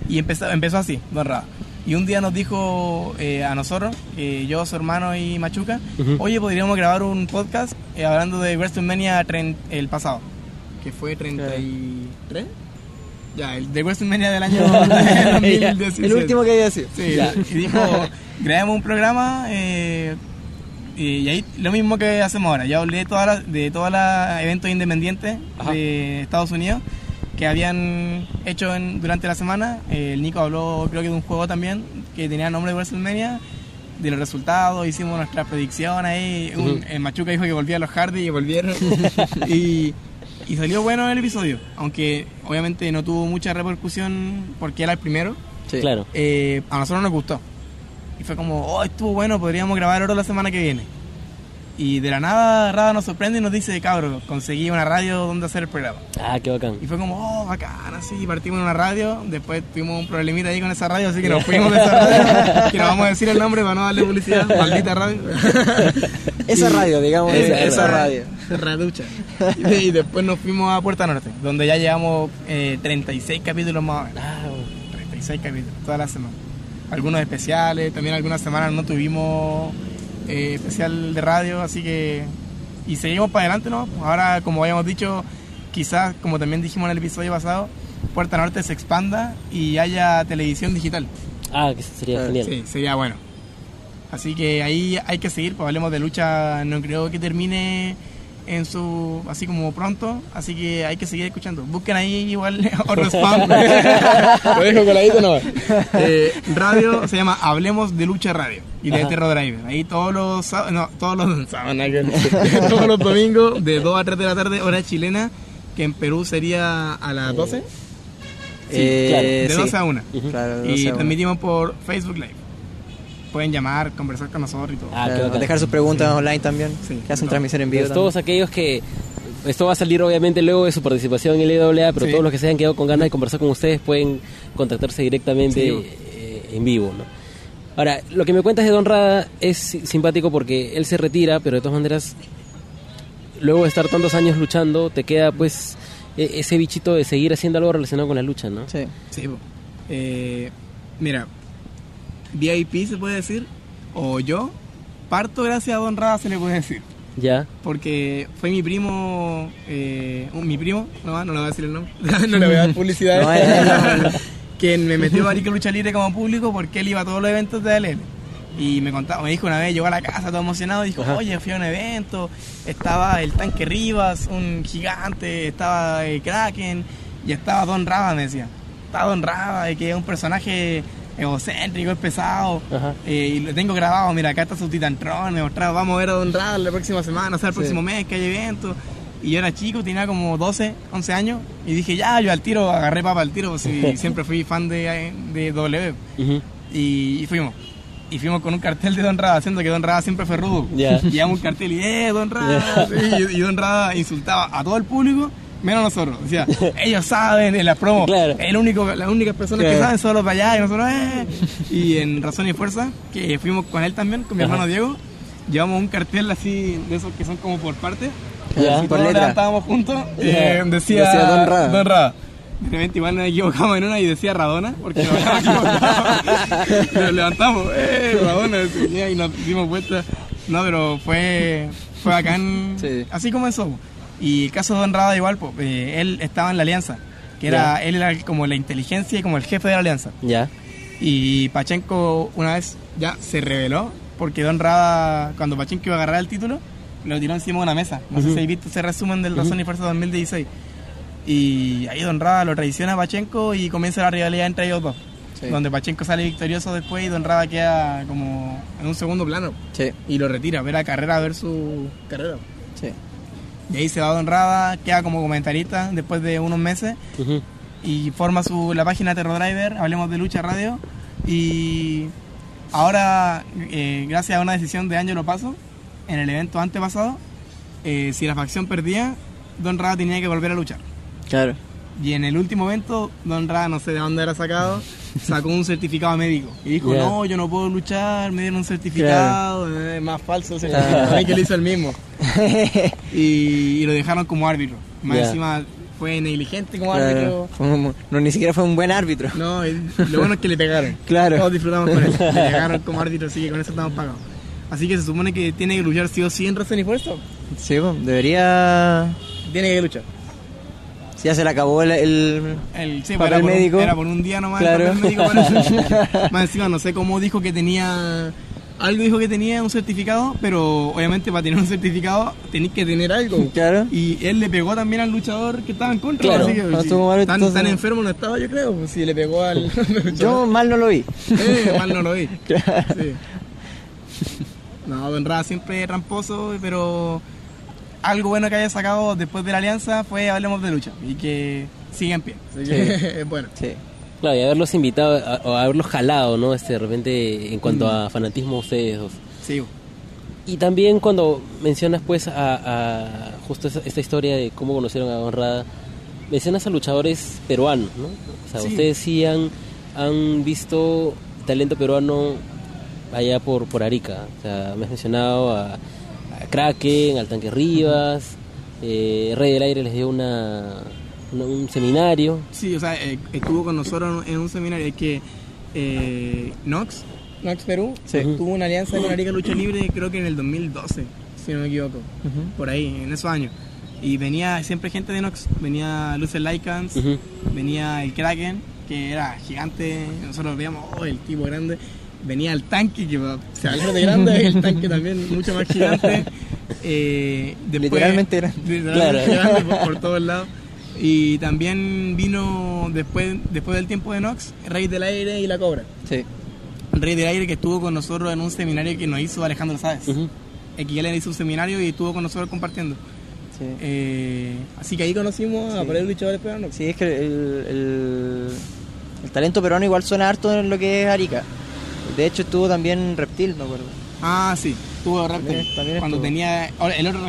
[SPEAKER 2] Y empezó, empezó así, Don Rada. Y un día nos dijo eh, a nosotros, eh, yo, su hermano y Machuca, oye, podríamos grabar un podcast eh, hablando de WrestleMania el pasado, que fue 33. Ya, el de WrestleMania del año 2017.
[SPEAKER 3] El último que había sido.
[SPEAKER 2] Sí,
[SPEAKER 1] Ya.
[SPEAKER 2] y dijo, grabemos un programa eh, y, y ahí lo mismo que hacemos ahora. Ya hablé de todas las de todos los eventos independientes
[SPEAKER 1] Ajá.
[SPEAKER 2] de Estados Unidos que habían hecho en- durante la semana. Eh, el Nico habló creo que de un juego también que tenía nombre de WrestleMania, de los resultados, hicimos nuestra predicción ahí. Un- el Machuca dijo que volvía a los Hardy y volvieron. y, y salió bueno el episodio, aunque obviamente no tuvo mucha repercusión porque era el primero
[SPEAKER 3] Sí.
[SPEAKER 1] Claro.
[SPEAKER 2] eh, a nosotros nos gustó. Y fue como, oh, estuvo bueno, podríamos grabar otro la semana que viene. Y de la nada, Rada nos sorprende y nos dice, cabro, conseguí una radio donde hacer el programa.
[SPEAKER 1] Ah, qué bacán.
[SPEAKER 2] Y fue como, oh, bacán, así, partimos en una radio. Después tuvimos un problemita ahí con esa radio, así que nos fuimos de esa radio. que no vamos a decir el nombre para no darle publicidad. Maldita radio.
[SPEAKER 3] Esa radio, digamos,
[SPEAKER 2] Esa,
[SPEAKER 3] radio.
[SPEAKER 2] Raducha. Y, de- y después nos fuimos a Puerta Norte, donde ya llevamos eh, 36 capítulos más o menos.
[SPEAKER 1] Ah, bueno.
[SPEAKER 2] 36 capítulos, toda la semana. Algunos especiales, también algunas semanas no tuvimos eh, especial de radio, así que... Y seguimos para adelante, ¿no? Ahora, como habíamos dicho, quizás, como también dijimos en el episodio pasado, Puerta Norte se expanda y haya televisión digital.
[SPEAKER 1] Ah, que sería
[SPEAKER 3] Ah,
[SPEAKER 1] genial.
[SPEAKER 2] Sí, sería bueno. Así que ahí hay que seguir, pues hablemos de lucha, no creo que termine en su así como pronto, así que hay que seguir escuchando. Busquen ahí igual otro spam. Lo dejo coladito no. Eh, radio se llama Hablemos de Lucha Radio y de
[SPEAKER 1] Ajá.
[SPEAKER 2] Terror Driver. Ahí todos los no, todos los todos los domingos de 2 a 3 de la tarde hora chilena, que en Perú sería a las 12. Sí,
[SPEAKER 3] Eh,
[SPEAKER 1] claro,
[SPEAKER 2] de
[SPEAKER 3] sí.
[SPEAKER 2] 12 a 1.
[SPEAKER 1] Ujú.
[SPEAKER 3] Claro, de
[SPEAKER 2] Y
[SPEAKER 3] 12 a 1.
[SPEAKER 2] transmitimos por Facebook Live. Pueden llamar, conversar con nosotros y todo.
[SPEAKER 1] Ah,
[SPEAKER 3] Claro, dejar sus preguntas online también,
[SPEAKER 2] Sí,
[SPEAKER 3] que hacen
[SPEAKER 2] todo.
[SPEAKER 3] transmisión en vivo.
[SPEAKER 1] Pues todos aquellos que esto va a salir obviamente luego de su participación en el IWA, pero
[SPEAKER 2] Sí.
[SPEAKER 1] todos los que se hayan quedado con ganas de conversar con ustedes pueden contactarse directamente
[SPEAKER 2] Sí.
[SPEAKER 1] eh, en vivo, ¿no? Ahora, lo que me cuentas de Don Rada es si- simpático porque él se retira, pero de todas maneras, luego de estar tantos años luchando, te queda pues e- ese bichito de seguir haciendo algo relacionado con la lucha, ¿no?
[SPEAKER 3] Sí.
[SPEAKER 2] Sí. Eh, mira, VIP se puede decir, o yo parto gracias a Don Rada se le puede decir.
[SPEAKER 1] Ya,
[SPEAKER 2] Porque fue mi primo, eh, un- mi primo, no, no le voy a decir el nombre, no le voy a dar publicidad.
[SPEAKER 3] No, eh, no,
[SPEAKER 2] quien me metió a Lucha Libre como público porque él iba a todos los eventos de ALL. Y me contaba, me dijo una vez, llegó a la casa todo emocionado, dijo,
[SPEAKER 1] Ajá.
[SPEAKER 2] oye, fui a un evento, estaba el tanque Rivas, un gigante, estaba el Kraken, y estaba Don Raba, me decía. Estaba Don Raba, y que es un personaje egocéntrico, es pesado, eh, y lo tengo grabado, mira, acá está su Titantron, me mostraba, vamos a ver a Don Raba la próxima semana, o sea, el
[SPEAKER 3] Sí.
[SPEAKER 2] próximo mes que hay eventos. Y yo era chico, tenía como 12, 11 años, y dije, ya, yo al tiro, agarré papa al tiro, pues siempre fui fan de, de W. Y, y fuimos. Y fuimos con un cartel de Don Rada, haciendo que Don Rada siempre fue rudo.
[SPEAKER 1] Ya.
[SPEAKER 2] Llevamos un cartel y, ¡eh, Don Rada! Y, y Don Rada insultaba a todo el público, menos nosotros. Decía, ellos saben en las promos.
[SPEAKER 1] Claro.
[SPEAKER 2] El único, las únicas personas que saben son los de allá y nosotros, ¡eh! Y en Razón y Fuerza, que fuimos con él también, con mi
[SPEAKER 1] Ajá.
[SPEAKER 2] hermano Diego, llevamos un cartel así, de esos que son como por parte.
[SPEAKER 1] Ya.
[SPEAKER 2] Y
[SPEAKER 3] Por letra.
[SPEAKER 2] levantábamos juntos, eh, decía,
[SPEAKER 3] Decía Don Rada.
[SPEAKER 2] Don Rada. De repente igual nos equivocamos en una y decía Radona, porque nos habíamos equivocado. Nos levantamos, ¡eh! Radona, y nos dimos vuelta. No, pero fue, fue bacán.
[SPEAKER 3] Sí.
[SPEAKER 2] Así comenzó. Y el caso de Don Rada igual, pues, eh, él estaba en la alianza, que era, él era como la inteligencia y como el jefe de la alianza.
[SPEAKER 1] ya,
[SPEAKER 2] Y Pachenko una vez ya se reveló, porque Don Rada, cuando Pachenko iba a agarrar el título, lo tiró encima de una mesa. No sé
[SPEAKER 1] Ujú.
[SPEAKER 2] si habéis visto ese resumen del Razón y Fuerza 2016. Y ahí Don Rada lo traiciona a Pachenko y comienza la rivalidad entre ellos dos.
[SPEAKER 3] Sí.
[SPEAKER 2] Donde Pachenko sale victorioso después y Don Rada queda como en un segundo plano.
[SPEAKER 3] Sí,
[SPEAKER 2] Y lo retira, ver a carrera, a ver su carrera. Y ahí se va Don Rada, queda como comentarista después de unos meses y forma su, la página Terror Driver, Hablemos de Lucha Radio. Y ahora, eh, gracias a una decisión de Ángelo Paso, en el evento antepasado, eh, si la facción perdía, Don Rada tenía que volver a luchar.
[SPEAKER 3] Claro.
[SPEAKER 2] Y en el último evento, Don Rada, no sé de dónde era sacado, sacó un certificado médico. Y dijo,
[SPEAKER 1] Ya.
[SPEAKER 2] no, yo no puedo luchar, me dieron un certificado, eh, más falso el certificado.
[SPEAKER 3] Claro.
[SPEAKER 2] que lo hizo el mismo. y, y lo dejaron como árbitro. Más
[SPEAKER 1] Ya.
[SPEAKER 2] encima fue negligente como
[SPEAKER 3] Claro.
[SPEAKER 2] árbitro.
[SPEAKER 3] Un- no, ni siquiera fue un buen árbitro.
[SPEAKER 2] No, lo bueno es que le pegaron.
[SPEAKER 3] Claro.
[SPEAKER 2] Todos disfrutamos con él. Le pegaron como árbitro, así que con eso estamos pagados. Así que se supone que tiene que luchar sí o sí en Wrestling y Fuerza.
[SPEAKER 3] Sí, debería.
[SPEAKER 2] Tiene que luchar.
[SPEAKER 3] Si ya se le acabó el. el-
[SPEAKER 2] El, sí,
[SPEAKER 3] Papel
[SPEAKER 2] era, por un,
[SPEAKER 3] médico.
[SPEAKER 2] era por un día nomás
[SPEAKER 3] Claro.
[SPEAKER 2] el papel médico. Más encima, no sé cómo dijo que tenía. Algo dijo que tenía un certificado, pero obviamente para tener un certificado tenéis que tener algo.
[SPEAKER 3] Claro.
[SPEAKER 2] Y él le pegó también al luchador que estaba en contra.
[SPEAKER 1] Claro.
[SPEAKER 2] así que,
[SPEAKER 3] No
[SPEAKER 2] si
[SPEAKER 3] estuvo mal,
[SPEAKER 2] tan, tan enfermo no estaba, yo creo. pues, Si le pegó al.
[SPEAKER 3] Yo mal no lo vi.
[SPEAKER 2] Eh, mal no lo vi. Sí. No, Don Ra siempre tramposo, pero algo bueno que haya sacado después de la alianza fue Hablemos de Lucha y que sigue en pie. Así que es bueno.
[SPEAKER 3] Sí.
[SPEAKER 1] Claro, y haberlos invitado a- o haberlos jalado, ¿no? Este, de repente, en cuanto a fanatismo, ustedes dos.
[SPEAKER 2] Sí,
[SPEAKER 1] Y también cuando mencionas, pues, a, a justo esa- esta historia de cómo conocieron a Honrada, mencionas a luchadores peruanos, ¿no? O sea,
[SPEAKER 2] Sí.
[SPEAKER 1] ustedes sí han, han visto talento peruano allá por, por Arica. O sea, me has mencionado a Kraken, al Tanque Rivas, eh, Rey del Aire les dio una, una- un seminario.
[SPEAKER 2] sí, o sea, eh, estuvo con nosotros en un seminario es que eh, Nox, Nox Perú,
[SPEAKER 3] Sí.
[SPEAKER 2] tuvo una alianza con Arica Lucha Libre creo que en el 2012, si no me equivoco. por ahí, en esos años. Y venía siempre gente de Nox, venía Lucer Lycans, venía el Kraken, que era gigante, nosotros veíamos, oh, el tipo grande, venía el tanque, que se habla de grande, el tanque también mucho más gigante. Eh, después-
[SPEAKER 3] Literalmente grande.
[SPEAKER 2] literalmente
[SPEAKER 1] Claro.
[SPEAKER 2] grande por, por todos lados. Y también vino después, después del tiempo de Nox, Rey del Aire y la Cobra.
[SPEAKER 3] Sí.
[SPEAKER 2] Rey del Aire que estuvo con nosotros en un seminario que nos hizo Alejandro Sáez.
[SPEAKER 1] Ujú.
[SPEAKER 2] XL hizo un seminario y estuvo con nosotros compartiendo.
[SPEAKER 3] Sí.
[SPEAKER 2] Eh, así que ahí conocimos a
[SPEAKER 3] Sí.
[SPEAKER 2] varios luchadores peruanos.
[SPEAKER 3] Sí, es que el, el, el talento peruano igual suena harto en lo que es Arica. De hecho estuvo también Reptil, me acuerdo.
[SPEAKER 2] Ah, sí, estuvo Raptor.
[SPEAKER 3] También- también
[SPEAKER 2] cuando
[SPEAKER 3] estuvo.
[SPEAKER 2] tenía el otro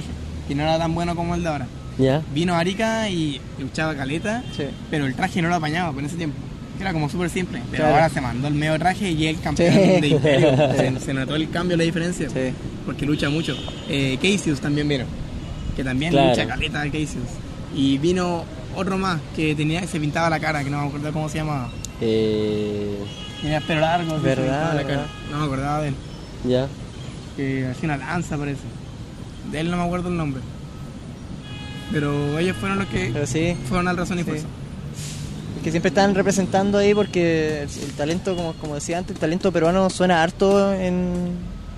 [SPEAKER 2] que no era tan bueno como el de ahora.
[SPEAKER 1] ¿Ya?
[SPEAKER 2] Vino a Arica y luchaba caleta,
[SPEAKER 3] Sí.
[SPEAKER 2] pero el traje no lo apañaba por ese tiempo. Era como súper simple, pero
[SPEAKER 3] Claro.
[SPEAKER 2] ahora se mandó el medio traje y es el campeón
[SPEAKER 3] Sí.
[SPEAKER 2] de Imperio. Se, se notó el cambio, la diferencia,
[SPEAKER 3] Sí.
[SPEAKER 2] porque lucha mucho. Eh, Cassius también vino, que también
[SPEAKER 1] Claro.
[SPEAKER 2] lucha caleta Cassius. Y vino otro más que tenía se pintaba la cara, que no me acuerdo cómo se llamaba.
[SPEAKER 1] Eh,
[SPEAKER 2] Tenía pelo largo,
[SPEAKER 3] Verdad,
[SPEAKER 2] la cara. No me acordaba de él.
[SPEAKER 1] ¿Ya?
[SPEAKER 2] que hacía una lanza parece. De él no me acuerdo el nombre. Pero ellos fueron los que
[SPEAKER 3] Pero sí,
[SPEAKER 2] fueron al razón y
[SPEAKER 3] Sí.
[SPEAKER 2] fuerza.
[SPEAKER 3] es que siempre están representando ahí porque el, el talento, como, como decía antes, el talento peruano suena harto en,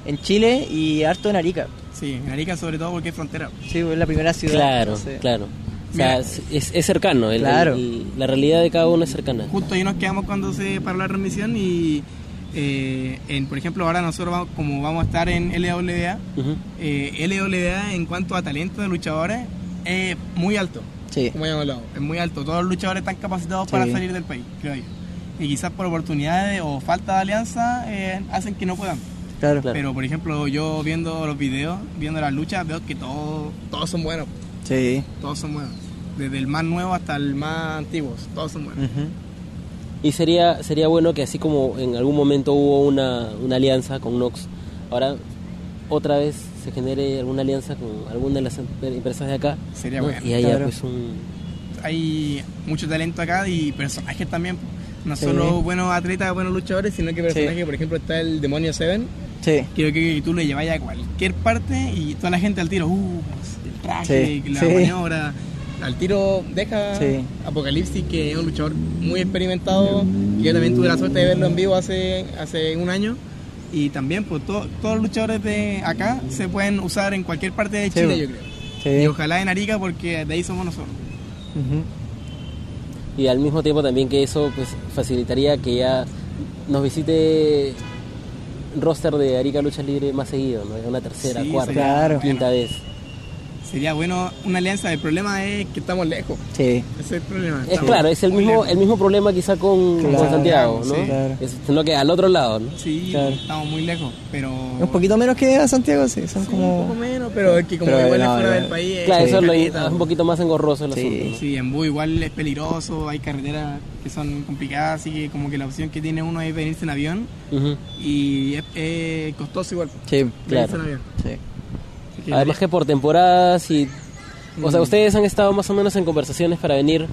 [SPEAKER 3] en Chile y harto en Arica.
[SPEAKER 2] Sí, en Arica sobre todo porque es frontera.
[SPEAKER 3] Sí, es la primera ciudad.
[SPEAKER 1] Claro, claro. O sea, es, es cercano, el-
[SPEAKER 3] Claro.
[SPEAKER 1] el- la realidad de cada uno es cercana.
[SPEAKER 2] Justo ahí nos quedamos cuando se paró la transmisión y, eh, en, por ejemplo, ahora nosotros vamos, como vamos a estar en LWA,
[SPEAKER 1] Ujú.
[SPEAKER 2] eh, LWA en cuanto a talento de luchadores es muy alto,
[SPEAKER 3] Sí.
[SPEAKER 2] como ya hemos hablado, es muy alto. Todos los luchadores están capacitados para salir del país, creo yo. Y quizás por oportunidades o falta de alianza eh, hacen que no puedan.
[SPEAKER 3] Claro.
[SPEAKER 1] Claro.
[SPEAKER 2] Pero por ejemplo, yo viendo los videos, viendo las luchas, veo que todos, todos son buenos.
[SPEAKER 3] Sí.
[SPEAKER 2] Todos son buenos. Desde el más nuevo hasta el más antiguo, todos son buenos.
[SPEAKER 1] Y sería sería bueno que así como en algún momento hubo una, una alianza con Nox, ahora otra vez se genere alguna alianza con alguna de las em- empresas de acá.
[SPEAKER 2] Sería
[SPEAKER 1] ¿no?
[SPEAKER 2] bueno.
[SPEAKER 1] Y haya
[SPEAKER 3] Claro.
[SPEAKER 1] pues un...
[SPEAKER 2] Hay mucho talento acá y personajes también. No
[SPEAKER 3] Sí.
[SPEAKER 2] solo buenos atletas, buenos luchadores, sino que personajes, por ejemplo, está el Demonio Seven,
[SPEAKER 3] Sí.
[SPEAKER 2] que, que tú le llevas a cualquier parte y toda la gente al tiro, uh, el traje, la maniobra. Al tiro deja
[SPEAKER 3] Sí.
[SPEAKER 2] Apocalipsis, que es un luchador muy experimentado, que yo también tuve la suerte de verlo en vivo hace, hace un año. Y también, pues to- todos los luchadores de acá se pueden usar en cualquier parte de Chile,
[SPEAKER 3] pues.
[SPEAKER 2] yo creo.
[SPEAKER 3] Sí.
[SPEAKER 2] Y ojalá en Arica, porque de ahí somos nosotros.
[SPEAKER 1] Y al mismo tiempo también que eso pues facilitaría que ya nos visite roster de Arica Lucha Libre más seguido, ¿no? Una tercera, cuarta,
[SPEAKER 3] Claro.
[SPEAKER 1] quinta vez.
[SPEAKER 2] Sería bueno una alianza. El problema es que estamos lejos.
[SPEAKER 3] Sí.
[SPEAKER 2] Ese es el problema.
[SPEAKER 1] Es claro, es el mismo,
[SPEAKER 2] lejos.
[SPEAKER 1] el mismo problema quizá con,
[SPEAKER 3] Claro,
[SPEAKER 1] con Santiago, ¿no?
[SPEAKER 2] sí.
[SPEAKER 3] Claro.
[SPEAKER 1] Es, sino que al otro lado, ¿no?
[SPEAKER 2] Sí,
[SPEAKER 3] Claro.
[SPEAKER 2] estamos muy lejos, pero...
[SPEAKER 3] Un poquito menos que a Santiago, sí. Son
[SPEAKER 2] Sí, un poco
[SPEAKER 3] como.
[SPEAKER 2] menos, pero es que como
[SPEAKER 3] Pero
[SPEAKER 2] igual es fuera
[SPEAKER 3] no.
[SPEAKER 2] del país...
[SPEAKER 1] Claro,
[SPEAKER 2] es
[SPEAKER 1] eso es, lo- es un poquito más engorroso el
[SPEAKER 3] Sí.
[SPEAKER 1] asunto. ¿no?
[SPEAKER 2] Sí, en Bú igual es peligroso, hay carreteras que son complicadas, así que como que la opción que tiene uno es venirse en avión y es, es costoso igual.
[SPEAKER 3] Sí,
[SPEAKER 2] venirse
[SPEAKER 1] Claro.
[SPEAKER 2] en avión.
[SPEAKER 3] sí.
[SPEAKER 1] Además que por temporadas y... O sea,
[SPEAKER 2] Mm.
[SPEAKER 1] ustedes han estado más o menos en conversaciones para venir,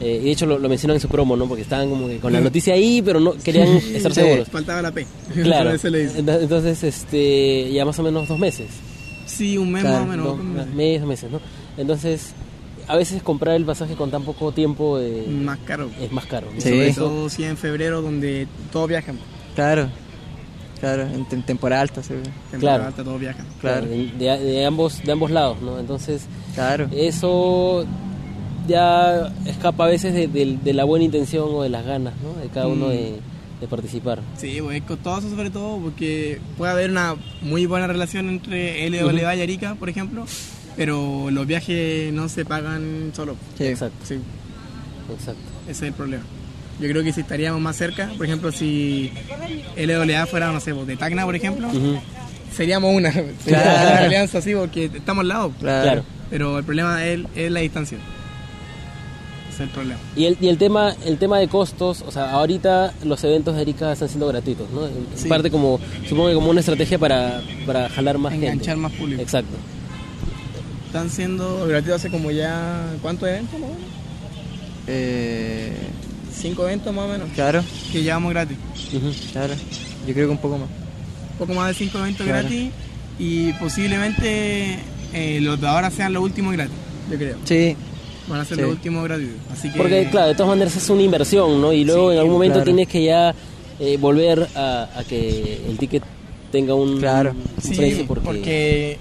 [SPEAKER 1] eh, y de hecho lo, lo mencionan en su promo, ¿no? Porque estaban como que con la noticia ahí, pero no querían estar
[SPEAKER 3] Sí.
[SPEAKER 1] seguros.
[SPEAKER 2] faltaba la P.
[SPEAKER 1] Claro. Entonces, este, ya más o menos dos meses.
[SPEAKER 2] Sí, un mes más o menos.
[SPEAKER 1] Dos
[SPEAKER 2] un mes.
[SPEAKER 1] meses, dos meses, ¿no? Entonces, a veces comprar el pasaje con tan poco tiempo eh,
[SPEAKER 2] Más caro.
[SPEAKER 1] es más caro. ¿no?
[SPEAKER 3] Sí.
[SPEAKER 2] Sobre
[SPEAKER 3] Eso-
[SPEAKER 2] todo si en febrero donde todos viajan.
[SPEAKER 3] Claro. Claro, en, en temporada alta, sí.
[SPEAKER 2] Temporada
[SPEAKER 1] Claro.
[SPEAKER 2] alta todos viajan.
[SPEAKER 3] Claro.
[SPEAKER 1] De, de- de ambos, de ambos lados, ¿no? Entonces,
[SPEAKER 3] Claro.
[SPEAKER 1] eso ya escapa a veces de, de- de la buena intención o de las ganas, ¿no? De cada uno
[SPEAKER 2] Mm.
[SPEAKER 1] de, de participar.
[SPEAKER 2] Sí, pues es costoso sobre todo porque puede haber una muy buena relación entre LW
[SPEAKER 1] Ujú.
[SPEAKER 2] y Arica, por ejemplo, pero los viajes no se pagan solo.
[SPEAKER 3] Sí.
[SPEAKER 1] Exacto,
[SPEAKER 2] Sí,
[SPEAKER 1] exacto.
[SPEAKER 2] ese es el problema. Yo creo que si estaríamos más cerca, por ejemplo, si LWA fuera, no sé, pues, de Tacna, por ejemplo, seríamos una, sería
[SPEAKER 3] Claro.
[SPEAKER 2] una alianza así porque estamos al lado.
[SPEAKER 3] Claro.
[SPEAKER 1] Claro.
[SPEAKER 2] Pero el problema es, es la distancia. Ese es el problema.
[SPEAKER 1] Y el, y el tema el tema de costos, o sea, ahorita los eventos de Erika están siendo gratuitos, ¿no? En
[SPEAKER 2] Sí.
[SPEAKER 1] parte como, supongo que como una estrategia para, para jalar más
[SPEAKER 2] Enganchar
[SPEAKER 1] gente.
[SPEAKER 2] más público.
[SPEAKER 1] Exacto.
[SPEAKER 2] Están siendo gratuitos hace como ya, ¿cuántos eventos?
[SPEAKER 3] Eh,
[SPEAKER 2] Cinco eventos más o menos,
[SPEAKER 3] claro,
[SPEAKER 2] que llevamos gratis.
[SPEAKER 3] Claro. Yo creo que un poco más.
[SPEAKER 2] poco más de 5 eventos
[SPEAKER 3] Claro.
[SPEAKER 2] gratis y posiblemente eh, los de ahora sean los últimos gratis, yo creo.
[SPEAKER 3] Sí,
[SPEAKER 2] Van a ser
[SPEAKER 3] Sí.
[SPEAKER 2] los últimos gratis. Así que
[SPEAKER 1] Porque, claro, de todas maneras es una inversión, ¿no? Y luego
[SPEAKER 2] Sí,
[SPEAKER 1] en algún momento
[SPEAKER 3] claro.
[SPEAKER 1] tienes que ya eh, volver a, a que el ticket tenga un,
[SPEAKER 3] Claro.
[SPEAKER 1] un
[SPEAKER 2] sí,
[SPEAKER 1] precio
[SPEAKER 2] porque...
[SPEAKER 1] porque...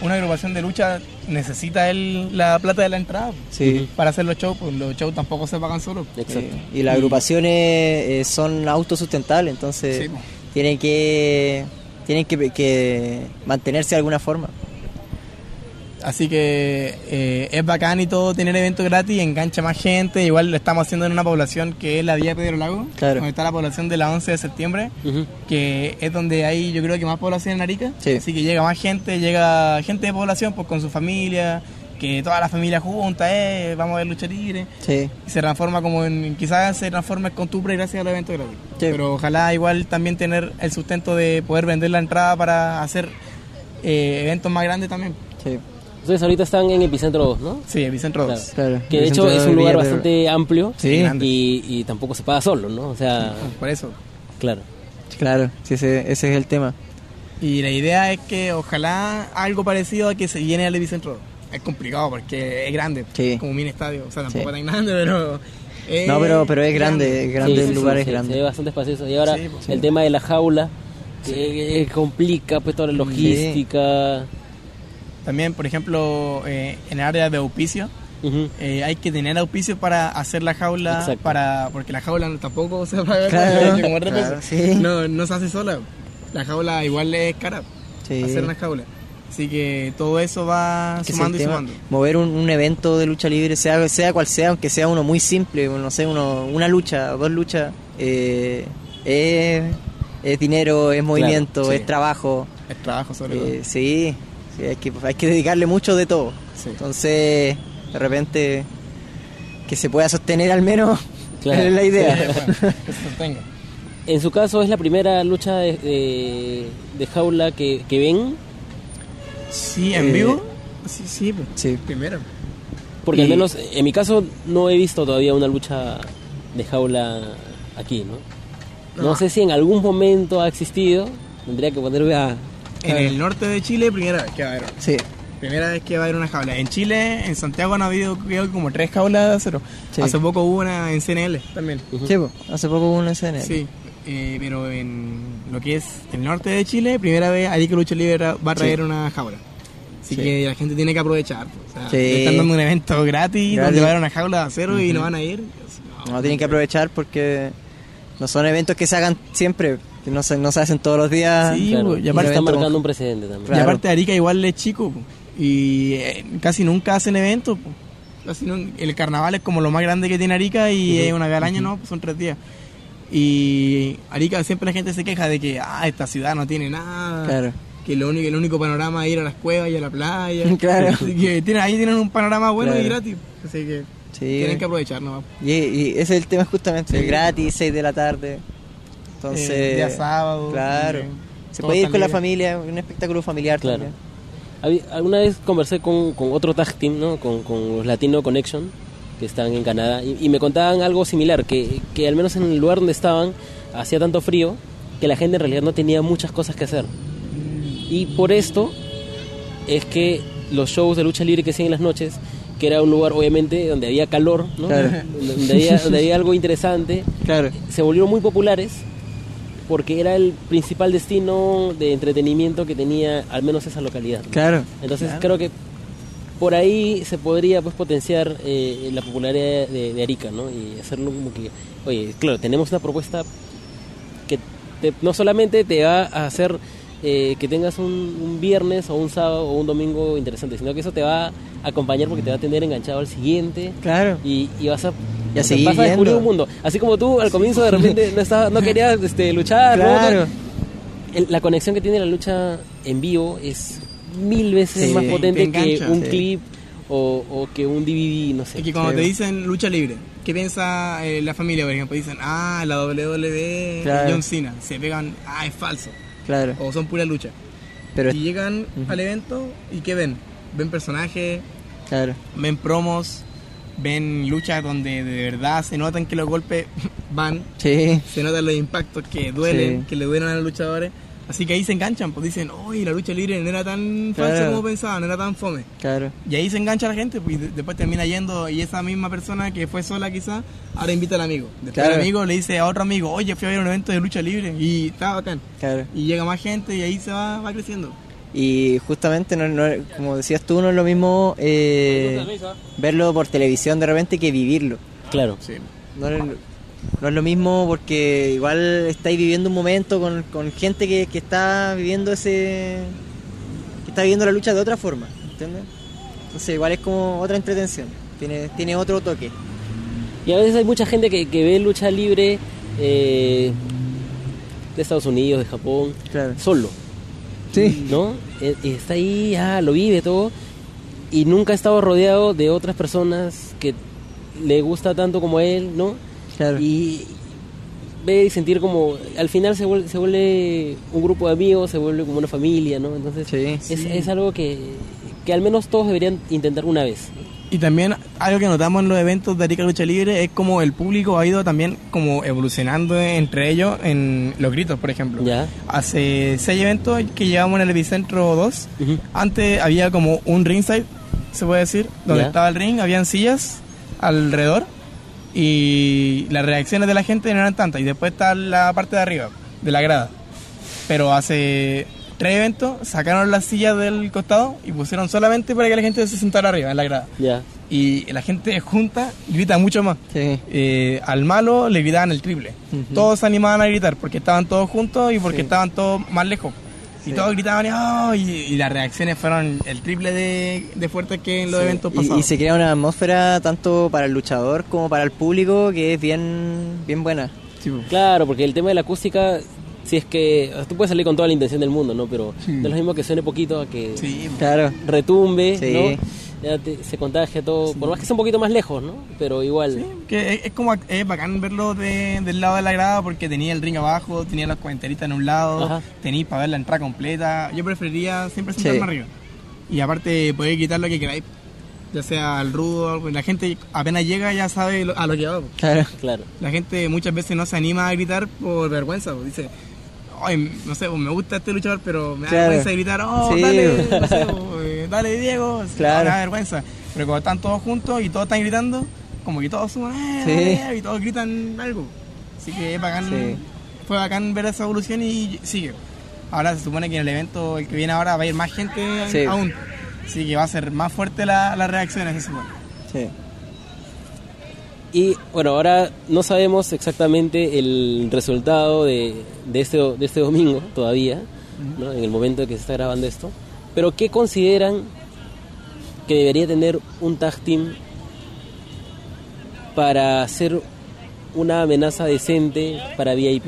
[SPEAKER 2] una agrupación de lucha necesita el, la plata de la entrada
[SPEAKER 3] sí.
[SPEAKER 2] para hacer los shows, pues los shows tampoco se pagan solos.
[SPEAKER 1] Exacto.
[SPEAKER 3] Sí. Y las agrupaciones eh, son autosustentables, entonces
[SPEAKER 2] Sí, po.
[SPEAKER 3] tienen que tienen que, que mantenerse de alguna forma.
[SPEAKER 2] Así que eh, es bacán y todo tener eventos gratis, engancha más gente. Igual lo estamos haciendo en una población que es la Villa Pedro Lago,
[SPEAKER 3] Claro.
[SPEAKER 2] donde está la población de la 11 de septiembre. Que es donde hay yo creo que más población en Arica,
[SPEAKER 3] Sí.
[SPEAKER 2] así que llega más gente, llega gente de población pues con su familia, que toda la familia junta, eh, vamos a ver lucha libre,
[SPEAKER 3] Sí,
[SPEAKER 2] y se transforma como en, quizás se transforma en costumbre gracias al evento gratis.
[SPEAKER 3] Sí.
[SPEAKER 2] Pero ojalá igual también tener el sustento de poder vender la entrada para hacer eh, eventos más grandes también.
[SPEAKER 3] sí,
[SPEAKER 1] Ustedes ahorita están en Epicentro 2, ¿no?
[SPEAKER 2] Sí, Epicentro 2.
[SPEAKER 3] claro.
[SPEAKER 1] Que de hecho es un lugar
[SPEAKER 3] Villa de-
[SPEAKER 1] bastante amplio
[SPEAKER 3] Sí.
[SPEAKER 1] y, y tampoco se paga solo, ¿no? O sea,
[SPEAKER 2] Por eso.
[SPEAKER 1] claro.
[SPEAKER 3] Claro, sí, ese, ese es el tema.
[SPEAKER 2] Y la idea es que ojalá algo parecido a que se llene el Epicentro 2. Es complicado porque es grande,
[SPEAKER 3] Sí.
[SPEAKER 2] como un mini estadio, o sea, tampoco
[SPEAKER 3] Sí.
[SPEAKER 2] tan grande, pero... es
[SPEAKER 3] No, pero, pero es grande, es grande,
[SPEAKER 1] Sí,
[SPEAKER 3] el
[SPEAKER 1] sí,
[SPEAKER 3] lugar
[SPEAKER 1] sí,
[SPEAKER 3] es
[SPEAKER 1] sí,
[SPEAKER 3] grande.
[SPEAKER 1] Se ve bastante espacioso. Y ahora
[SPEAKER 2] Sí, pues,
[SPEAKER 1] el
[SPEAKER 2] sí.
[SPEAKER 1] tema de la jaula, que, que complica pues toda la logística.
[SPEAKER 2] También, por ejemplo, eh, en el área de auspicio, eh, hay que tener auspicio para hacer la jaula,
[SPEAKER 1] Exacto.
[SPEAKER 2] para porque la jaula tampoco se paga
[SPEAKER 3] Claro,
[SPEAKER 2] como otra
[SPEAKER 3] claro, sí.
[SPEAKER 2] no, no se hace sola. La jaula igual es cara,
[SPEAKER 3] Sí.
[SPEAKER 2] hacer una jaula. Así que todo eso va
[SPEAKER 3] Que
[SPEAKER 2] sumando y sumando.
[SPEAKER 3] Mover un, un evento de lucha libre, sea, sea cual sea, aunque sea uno muy simple, no sé, uno, una lucha, dos luchas, eh, es, es dinero, es movimiento,
[SPEAKER 2] sí.
[SPEAKER 3] es trabajo.
[SPEAKER 2] Es trabajo sobre
[SPEAKER 3] eh,
[SPEAKER 2] todo.
[SPEAKER 3] sí, hay, que, hay que dedicarle mucho de todo.
[SPEAKER 2] Sí.
[SPEAKER 3] Entonces, de repente, que se pueda sostener al menos,
[SPEAKER 1] Claro.
[SPEAKER 3] es la idea.
[SPEAKER 2] Sí, bueno, que se sostenga.
[SPEAKER 1] En su caso, ¿es la primera lucha de, de- de jaula que, que ven?
[SPEAKER 2] Sí, en
[SPEAKER 3] Eh,
[SPEAKER 2] vivo. Sí, sí, pues,
[SPEAKER 3] sí.
[SPEAKER 2] primero.
[SPEAKER 1] Porque al menos en mi caso no he visto todavía una lucha de jaula aquí, ¿no? No
[SPEAKER 2] No.
[SPEAKER 1] sé si en algún momento ha existido. Tendría que ponerme a...
[SPEAKER 2] En el norte de Chile, primera vez que va a haber.
[SPEAKER 3] Sí,
[SPEAKER 2] Primera vez que va a haber una jaula. En Chile, en Santiago han habido creo como tres jaulas de acero.
[SPEAKER 3] Sí.
[SPEAKER 2] Hace poco hubo una en CNL también.
[SPEAKER 1] Ujú.
[SPEAKER 3] sí, po, hace poco hubo una escena.
[SPEAKER 2] Sí, eh, pero en lo que es el norte de Chile, primera vez ahí que Lucha Libre va a traer
[SPEAKER 3] Sí.
[SPEAKER 2] una jaula. Así
[SPEAKER 3] Sí.
[SPEAKER 2] que la gente tiene que aprovechar. O sea,
[SPEAKER 3] Sí.
[SPEAKER 2] le están dando un evento gratis,
[SPEAKER 3] Gratis.
[SPEAKER 2] donde va a haber una jaula de acero y no van a ir.
[SPEAKER 3] No, tienen que aprovechar porque no son eventos que se hagan siempre, que no se, no se hacen todos los días.
[SPEAKER 2] Sí,
[SPEAKER 1] Claro,
[SPEAKER 2] y
[SPEAKER 1] y
[SPEAKER 2] aparte
[SPEAKER 1] está marcando un precedente también.
[SPEAKER 2] Y
[SPEAKER 3] Claro.
[SPEAKER 2] aparte Arica igual es chico. Y eh, casi nunca hacen eventos. Casi el carnaval es como lo más grande que tiene Arica y es una vez al año, ¿no? Pues son tres días. Y Arica siempre la gente se queja de que ah, esta ciudad no tiene nada.
[SPEAKER 3] Claro.
[SPEAKER 2] Que lo único, el único panorama es ir a las cuevas y a la playa.
[SPEAKER 3] Claro.
[SPEAKER 2] Así que tienen, ahí tienen un panorama bueno y gratis. Así que
[SPEAKER 3] Sí.
[SPEAKER 2] tienen que aprovechar nomás.
[SPEAKER 3] Y, y ese es el tema justamente,
[SPEAKER 2] Sí.
[SPEAKER 3] gratis, 6 de la tarde. Entonces,
[SPEAKER 2] Eh, día sábado.
[SPEAKER 3] claro. se puede ir con la familia, un espectáculo familiar
[SPEAKER 1] Claro.
[SPEAKER 3] también.
[SPEAKER 1] Alguna vez conversé con, con otro tag team, ¿no? con, con los Latino Connection, que están en Canadá, y, y me contaban algo similar, que, que al menos en el lugar donde estaban hacía tanto frío que la gente en realidad no tenía muchas cosas que hacer. Y por esto es que los shows de lucha libre que hacían en las noches, que era un lugar obviamente donde había calor, ¿no?
[SPEAKER 3] Claro.
[SPEAKER 1] donde, había, donde había algo interesante,
[SPEAKER 3] Claro.
[SPEAKER 1] se volvieron muy populares porque era el principal destino de entretenimiento que tenía al menos esa localidad.
[SPEAKER 3] Claro.
[SPEAKER 1] Entonces
[SPEAKER 2] Claro.
[SPEAKER 1] creo que por ahí se podría pues potenciar eh, la popularidad de, de Arica, ¿no? Y hacerlo como que, oye, claro, tenemos una propuesta que te- no solamente te va a hacer eh, que tengas un, un viernes o un sábado o un domingo interesante, sino que eso te va a acompañar porque te va a tener enganchado al siguiente
[SPEAKER 3] Claro.
[SPEAKER 1] y, y vas a
[SPEAKER 3] Y a
[SPEAKER 1] o sea,
[SPEAKER 3] seguir
[SPEAKER 1] vas a descubrir un mundo. Así como tú al comienzo de repente no, estabas- no querías este, luchar.
[SPEAKER 3] Claro.
[SPEAKER 1] El- la conexión que tiene la lucha en vivo es mil veces
[SPEAKER 3] Sí,
[SPEAKER 1] más
[SPEAKER 3] te
[SPEAKER 1] potente que un
[SPEAKER 3] Sí.
[SPEAKER 1] clip o, o que un DVD, no sé.
[SPEAKER 2] Es que cuando te dicen lucha libre, ¿qué piensa eh, la familia, por ejemplo? Dicen, ah, la WWE,
[SPEAKER 3] Claro.
[SPEAKER 2] John Cena. Se pegan, ah, es falso.
[SPEAKER 3] Claro.
[SPEAKER 2] O son pura lucha.
[SPEAKER 3] Pero,
[SPEAKER 2] y llegan al evento y ¿qué ven? Ven personajes,
[SPEAKER 3] claro.
[SPEAKER 2] ven promos, ven luchas donde de verdad se notan que los golpes van,
[SPEAKER 3] Sí.
[SPEAKER 2] se notan los impactos que duelen,
[SPEAKER 3] Sí.
[SPEAKER 2] que le duelen a los luchadores. Así que ahí se enganchan, pues dicen, uy, la lucha libre no era tan falsa
[SPEAKER 3] Claro.
[SPEAKER 2] como pensaban, no era tan fome.
[SPEAKER 3] Claro.
[SPEAKER 2] Y ahí se engancha la gente, pues y después termina yendo y esa misma persona que fue sola quizá, ahora invita al amigo. Después
[SPEAKER 3] Claro.
[SPEAKER 2] el amigo le dice a otro amigo, oye, fui a ver un evento de lucha libre y está bacán.
[SPEAKER 3] Claro.
[SPEAKER 2] Y llega más gente y ahí se va, va creciendo.
[SPEAKER 3] Y justamente, no, no- como decías tú, no es lo mismo eh, verlo por televisión de repente que vivirlo.
[SPEAKER 1] Claro.
[SPEAKER 2] Sí.
[SPEAKER 3] No es, no es lo mismo porque igual estáis viviendo un momento con, con gente que, que está viviendo ese. que está viviendo la lucha de otra forma, ¿entiendes? Entonces, igual es como otra entretención, tiene, tiene otro toque.
[SPEAKER 1] Y a veces hay mucha gente que, que ve lucha libre eh, de Estados Unidos, de Japón,
[SPEAKER 3] Claro.
[SPEAKER 1] solo,
[SPEAKER 3] Sí.
[SPEAKER 1] ¿no? Eh, y está ahí, ah, lo vive todo, y nunca ha estado rodeado de otras personas que le gusta tanto como él, ¿no?
[SPEAKER 3] Claro.
[SPEAKER 1] Y ve y sentir como, al final se vuelve, se vuelve un grupo de amigos, se vuelve como una familia, ¿no? Entonces
[SPEAKER 3] Sí.
[SPEAKER 1] es,
[SPEAKER 2] Sí.
[SPEAKER 1] es algo que, que al menos todos deberían intentar una vez.
[SPEAKER 2] Y también algo que notamos en los eventos de Arica Lucha Libre es como el público ha ido también como evolucionando entre ellos en los gritos, por ejemplo.
[SPEAKER 1] ¿Ya?
[SPEAKER 2] Hace seis eventos que llevamos en el Epicentro 2.
[SPEAKER 1] Ujú.
[SPEAKER 2] Antes había como un ringside, se puede decir, donde
[SPEAKER 1] Ya.
[SPEAKER 2] estaba el ring, habían sillas alrededor y las reacciones de la gente no eran tantas. Y después está la parte de arriba, de la grada. Pero hace tres eventos sacaron las sillas del costado y pusieron solamente para que la gente se sentara arriba, en la grada. Y la gente junta grita mucho más.
[SPEAKER 3] Sí.
[SPEAKER 2] Eh, al malo le gritaban el triple. Todos se animaban a gritar porque estaban todos juntos y porque
[SPEAKER 3] Sí.
[SPEAKER 2] estaban todos más lejos. Y
[SPEAKER 3] Sí.
[SPEAKER 2] todos gritaban y, "Oh", y, y las reacciones fueron el triple de, de fuertes que en los
[SPEAKER 3] Sí.
[SPEAKER 2] eventos
[SPEAKER 3] Y-
[SPEAKER 2] pasados.
[SPEAKER 3] Y, se crea una atmósfera tanto para el luchador como para el público que es bien, bien buena.
[SPEAKER 2] Sí.
[SPEAKER 1] Claro, porque el tema de la acústica, si es que tú puedes salir con toda la intención del mundo, ¿no? Pero
[SPEAKER 2] Sí.
[SPEAKER 1] no es lo mismo que suene poquito a que.
[SPEAKER 3] Claro.
[SPEAKER 1] retumbe,
[SPEAKER 3] Sí.
[SPEAKER 1] ¿no? Ya te- se contagia todo, por más que sea un poquito más lejos, ¿no? Pero igual.
[SPEAKER 2] Sí, que es, es como es bacán verlo de- del lado de la grada porque tenía el ring abajo, tenía las comentaristas en un lado,
[SPEAKER 1] Ajá.
[SPEAKER 2] tenía para ver la entrada completa. Yo preferiría siempre sentarme
[SPEAKER 3] Sí.
[SPEAKER 2] arriba. Y aparte poder quitar lo que queráis, ya sea al rudo, la gente apenas llega ya sabe a lo que va.
[SPEAKER 3] Claro.
[SPEAKER 1] Claro.
[SPEAKER 2] La gente muchas veces no se anima a gritar por vergüenza, dice, ay, no sé, pues, me gusta este luchador, pero me da
[SPEAKER 3] Claro.
[SPEAKER 2] vergüenza gritar, oh,
[SPEAKER 3] Sí.
[SPEAKER 2] dale, no sé, po, eh, dale Diego,
[SPEAKER 3] Claro.
[SPEAKER 2] me da vergüenza. Pero cuando están todos juntos y todos están gritando, como que todos suman, eh,
[SPEAKER 3] Sí.
[SPEAKER 2] dale, Diego", y todos gritan algo. Así que es bacán,
[SPEAKER 3] Sí.
[SPEAKER 2] fue bacán ver esa evolución y sigue. Ahora se supone que en el evento, el que viene ahora, va a ir más gente aún. Así que va a ser más fuerte la, las reacciones, se supone.
[SPEAKER 3] Sí.
[SPEAKER 1] Y bueno, ahora no sabemos exactamente el resultado de, de, este, de este domingo todavía, en el momento en que se está grabando esto. Pero ¿qué consideran que debería tener un tag team para ser una amenaza decente para VIP?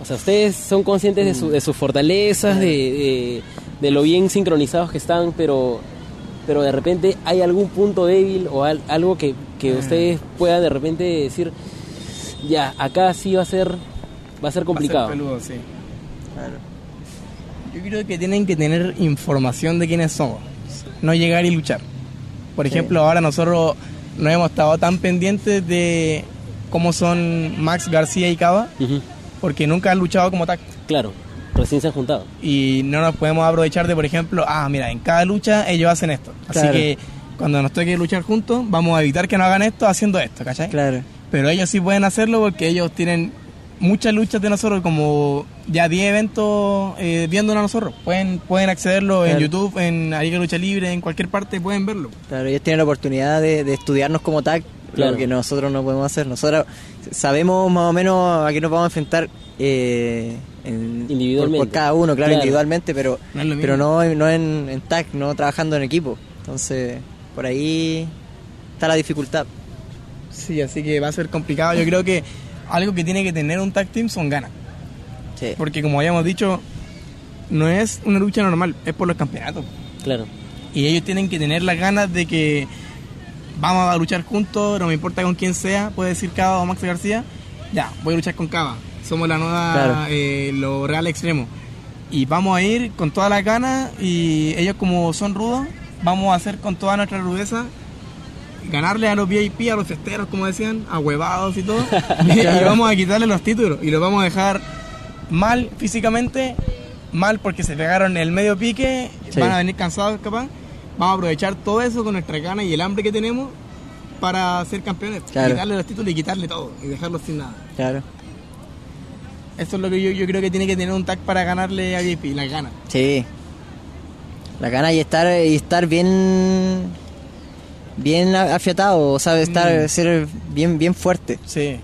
[SPEAKER 1] O sea, ustedes son conscientes de, su- de sus fortalezas, de, de- de lo bien sincronizados que están, pero, pero de repente hay algún punto débil o al- algo que, que ustedes puedan de repente decir, ya, acá sí va a ser, va a ser complicado.
[SPEAKER 2] Va a ser peludo, sí. Yo creo que tienen que tener información de quiénes somos, no llegar y luchar. Por ejemplo, ahora nosotros no hemos estado tan pendientes de cómo son Max García y Cava, porque nunca han luchado como tag.
[SPEAKER 1] Claro, recién se han juntado.
[SPEAKER 2] Y no nos podemos aprovechar de, por ejemplo, ah, mira, en cada lucha ellos hacen esto. Así
[SPEAKER 3] Claro.
[SPEAKER 2] que cuando nos toque luchar juntos, vamos a evitar que no hagan esto haciendo esto, ¿cachai?
[SPEAKER 3] Claro.
[SPEAKER 2] Pero ellos sí pueden hacerlo porque ellos tienen muchas luchas de nosotros, como ya 10 eventos eh, viéndonos a nosotros. Pueden, pueden accederlo en. YouTube, en Arica Lucha Libre, en cualquier parte, pueden verlo.
[SPEAKER 3] Claro, ellos tienen la oportunidad de, de estudiarnos como tag,
[SPEAKER 1] Claro.
[SPEAKER 3] lo que nosotros no podemos hacer. Nosotros sabemos más o menos a qué nos vamos a enfrentar eh, en-
[SPEAKER 1] Individualmente.
[SPEAKER 3] Por, por cada uno, claro,
[SPEAKER 1] Claro.
[SPEAKER 3] individualmente, pero
[SPEAKER 2] No
[SPEAKER 3] pero no, no en, en tag, no trabajando en equipo. Entonces, por ahí está la dificultad.
[SPEAKER 2] Sí, así que va a ser complicado. Yo creo que algo que tiene que tener un tag team son ganas.
[SPEAKER 3] Sí.
[SPEAKER 2] Porque como habíamos dicho, no es una lucha normal, es por los campeonatos.
[SPEAKER 1] Claro,
[SPEAKER 2] Y ellos tienen que tener las ganas de que vamos a luchar juntos, no me importa con quién sea, puede decir Cava o Max García, ya, voy a luchar con Cava. Somos la nueva,
[SPEAKER 3] Claro.
[SPEAKER 2] eh, lo real extremo. Y vamos a ir con todas las ganas y ellos como son rudos, vamos a hacer con toda nuestra rudeza ganarle a los VIP, a los festeros, como decían, a huevados y todo. y, y vamos a quitarle los títulos y los vamos a dejar mal físicamente, mal porque se pegaron el medio pique,
[SPEAKER 3] Sí.
[SPEAKER 2] van a venir cansados capaz. Vamos a aprovechar todo eso con nuestra gana y el hambre que tenemos para ser campeones.
[SPEAKER 3] Claro.
[SPEAKER 2] Quitarle los títulos y quitarle todo y dejarlos sin nada.
[SPEAKER 3] Claro.
[SPEAKER 2] Eso es lo que yo, yo creo que tiene que tener un tag para ganarle a VIP, las ganas.
[SPEAKER 3] Sí. La gana y estar y estar bien bien afiatado, sabe estar
[SPEAKER 2] Mm.
[SPEAKER 3] ser bien bien fuerte.
[SPEAKER 2] Sí.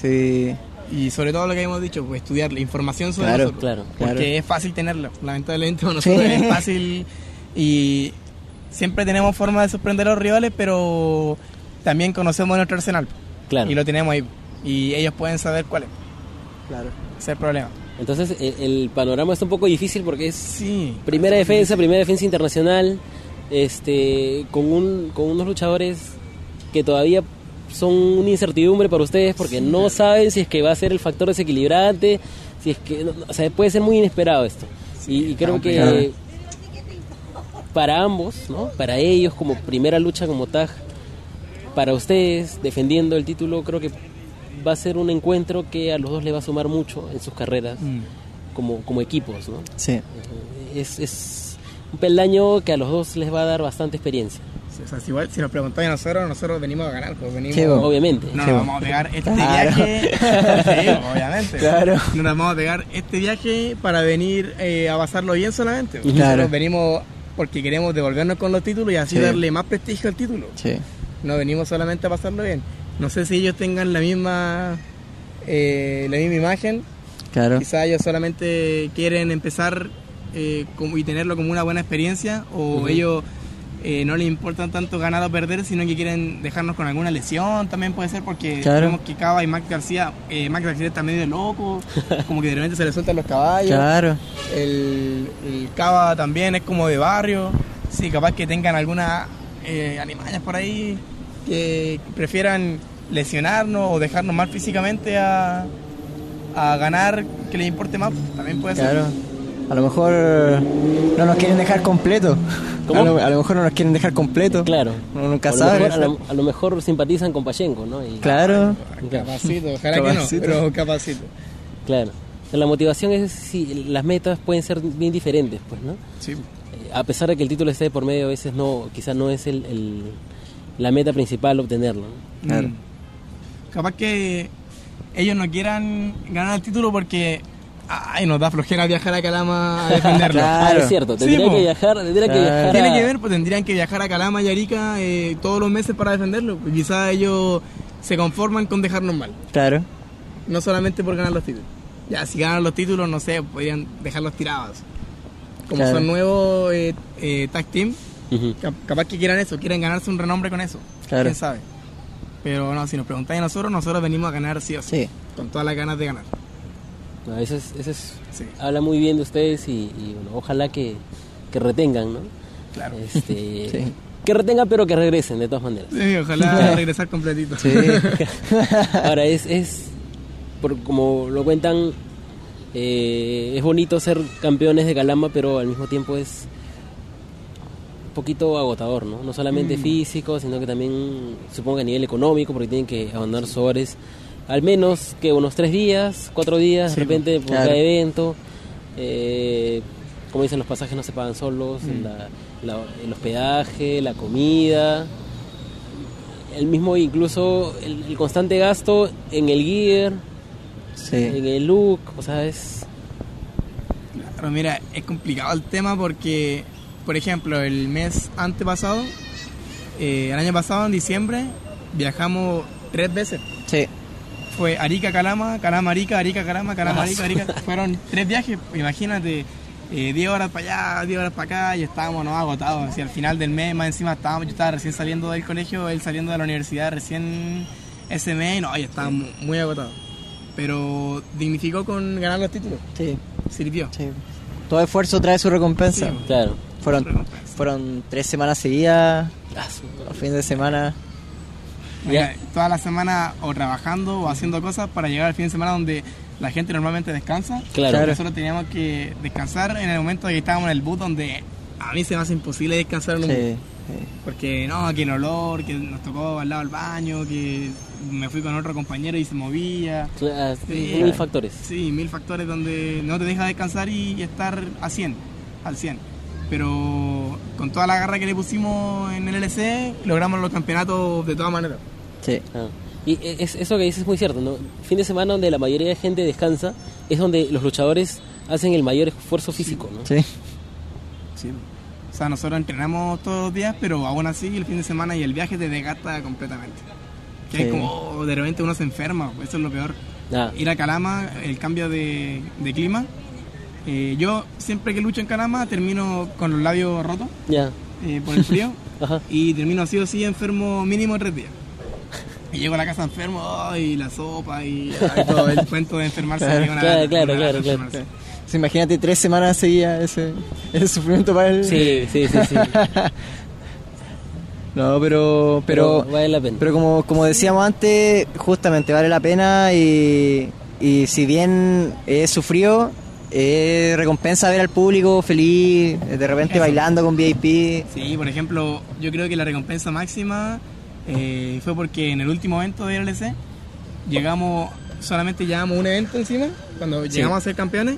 [SPEAKER 3] Sí.
[SPEAKER 2] Y sobre todo lo que hemos dicho, pues estudiar la información sobre
[SPEAKER 3] Claro,
[SPEAKER 2] nosotros.
[SPEAKER 1] claro,
[SPEAKER 2] Porque
[SPEAKER 3] claro.
[SPEAKER 2] es fácil tenerla. Lamentablemente para nosotros
[SPEAKER 3] Sí.
[SPEAKER 2] es fácil y siempre tenemos forma de sorprender a los rivales, pero también conocemos nuestro arsenal.
[SPEAKER 1] claro.
[SPEAKER 2] Y lo tenemos ahí. Y ellos pueden saber cuál es.
[SPEAKER 3] Claro.
[SPEAKER 2] Ese es el problema.
[SPEAKER 1] Entonces el, el panorama está un poco difícil porque es
[SPEAKER 2] Sí.
[SPEAKER 1] primera defensa, primera defensa internacional, este, con, un, con unos luchadores que todavía son una incertidumbre para ustedes porque no saben si es que va a ser el factor desequilibrante, si es que, o sea, puede ser muy inesperado esto. y, y creo que para ambos, ¿no? Para ellos como primera lucha como tag, para ustedes defendiendo el título, creo que va a ser un encuentro que a los dos les va a sumar mucho en sus carreras
[SPEAKER 2] Mm.
[SPEAKER 1] como, como equipos, ¿no?
[SPEAKER 3] Sí.
[SPEAKER 1] Es, es un peldaño que a los dos les va a dar bastante experiencia,
[SPEAKER 2] Sí, o sea, si, igual, si nos preguntáis a nosotros, nosotros venimos a ganar. Pues venimos,
[SPEAKER 1] obviamente.
[SPEAKER 2] No nos vamos a pegar este
[SPEAKER 3] Claro.
[SPEAKER 2] viaje. Sí, obviamente.
[SPEAKER 3] Claro.
[SPEAKER 2] No nos vamos a pegar este viaje para venir eh, a pasarlo bien solamente.
[SPEAKER 3] Claro.
[SPEAKER 2] Nosotros venimos porque queremos devolvernos con los títulos y así
[SPEAKER 3] Sí.
[SPEAKER 2] darle más prestigio al título.
[SPEAKER 3] Sí.
[SPEAKER 2] No venimos solamente a pasarlo bien. No sé si ellos tengan la misma eh, la misma imagen.
[SPEAKER 3] Claro.
[SPEAKER 2] Quizás ellos solamente quieren empezar eh, como, y tenerlo como una buena experiencia o ellos eh, no les importan tanto ganar o perder, sino que quieren dejarnos con alguna lesión, también puede ser porque
[SPEAKER 3] Claro.
[SPEAKER 2] vemos que Cava y Max García, eh, Max García está medio loco, como que de repente se le sueltan los caballos.
[SPEAKER 3] Claro.
[SPEAKER 2] El, el Cava también es como de barrio. Sí, capaz que tengan algunas eh, animañas por ahí que prefieran lesionarnos o dejarnos mal físicamente a, a ganar que les importe más. También puede
[SPEAKER 3] Claro.
[SPEAKER 2] ser.
[SPEAKER 3] A lo mejor no nos quieren dejar completo.
[SPEAKER 1] ¿Cómo?
[SPEAKER 3] A lo, a lo mejor no nos quieren dejar completo.
[SPEAKER 1] Claro.
[SPEAKER 3] Uno nunca
[SPEAKER 1] a, lo
[SPEAKER 3] sabe.
[SPEAKER 1] mejor, a, lo, a lo mejor simpatizan con Pachenko, ¿no? Y-
[SPEAKER 3] Claro.
[SPEAKER 2] Capacito, ojalá que
[SPEAKER 3] Capacito.
[SPEAKER 2] no, pero capacito.
[SPEAKER 1] Claro. La motivación es si las metas pueden ser bien diferentes, pues, ¿no?
[SPEAKER 2] Sí.
[SPEAKER 1] Eh, A pesar de que el título esté de por medio, a veces no, quizás no es el, el- la meta principal obtenerlo. ¿no?
[SPEAKER 3] Claro.
[SPEAKER 2] Mm. Capaz que ellos no quieran ganar el título porque ay, nos da flojera viajar a Calama a defenderlo.
[SPEAKER 3] Claro.
[SPEAKER 1] Ah, es cierto,
[SPEAKER 2] Sí,
[SPEAKER 1] tendría
[SPEAKER 2] po.
[SPEAKER 1] que viajar, tendría que viajar
[SPEAKER 2] Tiene
[SPEAKER 1] a-
[SPEAKER 2] que ver, pues tendrían que viajar a Calama y Arica eh, todos los meses para defenderlo. Pues quizás ellos se conforman con dejarnos mal,
[SPEAKER 3] Claro.
[SPEAKER 2] no solamente por ganar los títulos. Ya, si ganan los títulos, no sé, podrían dejarlos tirados. como
[SPEAKER 3] Claro.
[SPEAKER 2] son nuevos eh, eh, tag team, capaz que quieran eso, quieren ganarse un renombre con eso.
[SPEAKER 3] Claro.
[SPEAKER 2] Quién sabe. Pero no, si nos preguntáis a nosotros, nosotros venimos a ganar sí o sí.
[SPEAKER 3] Sí.
[SPEAKER 2] Con todas las ganas de ganar.
[SPEAKER 1] No, eso es, eso es-
[SPEAKER 2] Sí,
[SPEAKER 1] habla muy bien de ustedes y, y, bueno, ojalá que, que retengan, ¿no?
[SPEAKER 2] claro.
[SPEAKER 1] Este,
[SPEAKER 3] Sí.
[SPEAKER 1] Que retengan pero que regresen de todas maneras.
[SPEAKER 2] Sí, ojalá regresar completito.
[SPEAKER 3] Sí.
[SPEAKER 1] Ahora es, es por, como lo cuentan, eh, es bonito ser campeones de Calama, pero al mismo tiempo es poquito agotador, ¿no? No solamente
[SPEAKER 2] Mm.
[SPEAKER 1] físico, sino que también supongo que a nivel económico, porque tienen que abandonar sus hogares al menos que unos tres días, cuatro días,
[SPEAKER 2] Sí,
[SPEAKER 1] de repente por
[SPEAKER 3] claro.
[SPEAKER 1] cada evento. Eh, como dicen, los pasajes no se pagan solos,
[SPEAKER 2] Mm.
[SPEAKER 1] la- la- el hospedaje, la comida, el mismo incluso el, el constante gasto en el gear,
[SPEAKER 3] Sí.
[SPEAKER 1] en el look, o sea, es...
[SPEAKER 2] Claro, mira, es complicado el tema porque, por ejemplo, el mes antepasado, eh, el año pasado, en diciembre, viajamos tres veces.
[SPEAKER 3] Sí.
[SPEAKER 2] Fue Arica, Calama, Calama, Arica, Arica, Calama, Calama,
[SPEAKER 1] Ah,
[SPEAKER 2] Arica, Arica. Fueron tres viajes, imagínate, eh, 10 horas para allá, 10 horas para acá y estábamos ¿no? agotados. Así, al final del mes, más encima estábamos, yo estaba recién saliendo del colegio, él saliendo de la universidad recién ese mes, y no, y estábamos muy agotados. Pero dignificó con ganar los títulos,
[SPEAKER 3] Sí.
[SPEAKER 2] sirvió.
[SPEAKER 3] Sí. Todo esfuerzo trae su recompensa.
[SPEAKER 2] Sí.
[SPEAKER 1] Claro.
[SPEAKER 3] Fueron, fueron tres semanas seguidas,
[SPEAKER 1] Ah,
[SPEAKER 3] los fines de semana.
[SPEAKER 2] Mira, toda la semana o trabajando o haciendo cosas para llegar al fin de semana donde la gente normalmente descansa.
[SPEAKER 1] Claro.
[SPEAKER 3] Claro.
[SPEAKER 2] Nosotros teníamos que descansar en el momento de que estábamos en el bus donde a mí se me hace imposible descansar en un
[SPEAKER 3] Sí.
[SPEAKER 2] Porque no, que el olor, que nos tocó al lado del baño, que me fui con otro compañero y se movía.
[SPEAKER 1] ah,
[SPEAKER 2] Sí.
[SPEAKER 1] mil factores.
[SPEAKER 2] Sí, mil factores donde no te deja descansar y estar a 100, al 100. Pero con toda la garra que le pusimos en el LC, logramos los campeonatos de todas maneras.
[SPEAKER 3] Sí.
[SPEAKER 1] Ah. Y es, eso que dices es muy cierto, ¿no? Fin de semana donde la mayoría de gente descansa es donde los luchadores hacen el mayor esfuerzo físico, ¿no?
[SPEAKER 3] Sí.
[SPEAKER 2] Sí. O sea, nosotros entrenamos todos los días, pero aún así el fin de semana y el viaje te desgasta completamente. Que
[SPEAKER 3] Sí.
[SPEAKER 2] es como, oh, de repente uno se enferma, eso es lo peor.
[SPEAKER 1] Ah,
[SPEAKER 2] Ir a Calama, el cambio de, de clima. Eh, yo siempre que lucho en Calama termino con los labios rotos
[SPEAKER 1] ya.
[SPEAKER 2] eh, por el frío
[SPEAKER 1] Ajá.
[SPEAKER 2] y termino así o sí enfermo mínimo tres días. Y llego a la casa enfermo, oh, y la sopa y, todo el cuento de enfermarse.
[SPEAKER 3] Claro,
[SPEAKER 2] una
[SPEAKER 1] claro, claro,
[SPEAKER 2] una
[SPEAKER 1] claro, claro.
[SPEAKER 3] imagínate tres semanas seguidas ese, ese sufrimiento para él.
[SPEAKER 1] Sí, sí, sí, sí.
[SPEAKER 3] No, pero, pero,
[SPEAKER 1] vale la pena.
[SPEAKER 3] pero como, como decíamos antes, justamente vale la pena y, y si bien es sufrido, es recompensa ver al público feliz, de repente
[SPEAKER 2] Eso.
[SPEAKER 3] bailando con VIP.
[SPEAKER 2] Sí, por ejemplo, yo creo que la recompensa máxima eh, fue porque en el último evento de LLC llegamos, solamente llevamos un evento encima, cuando llegamos a ser campeones,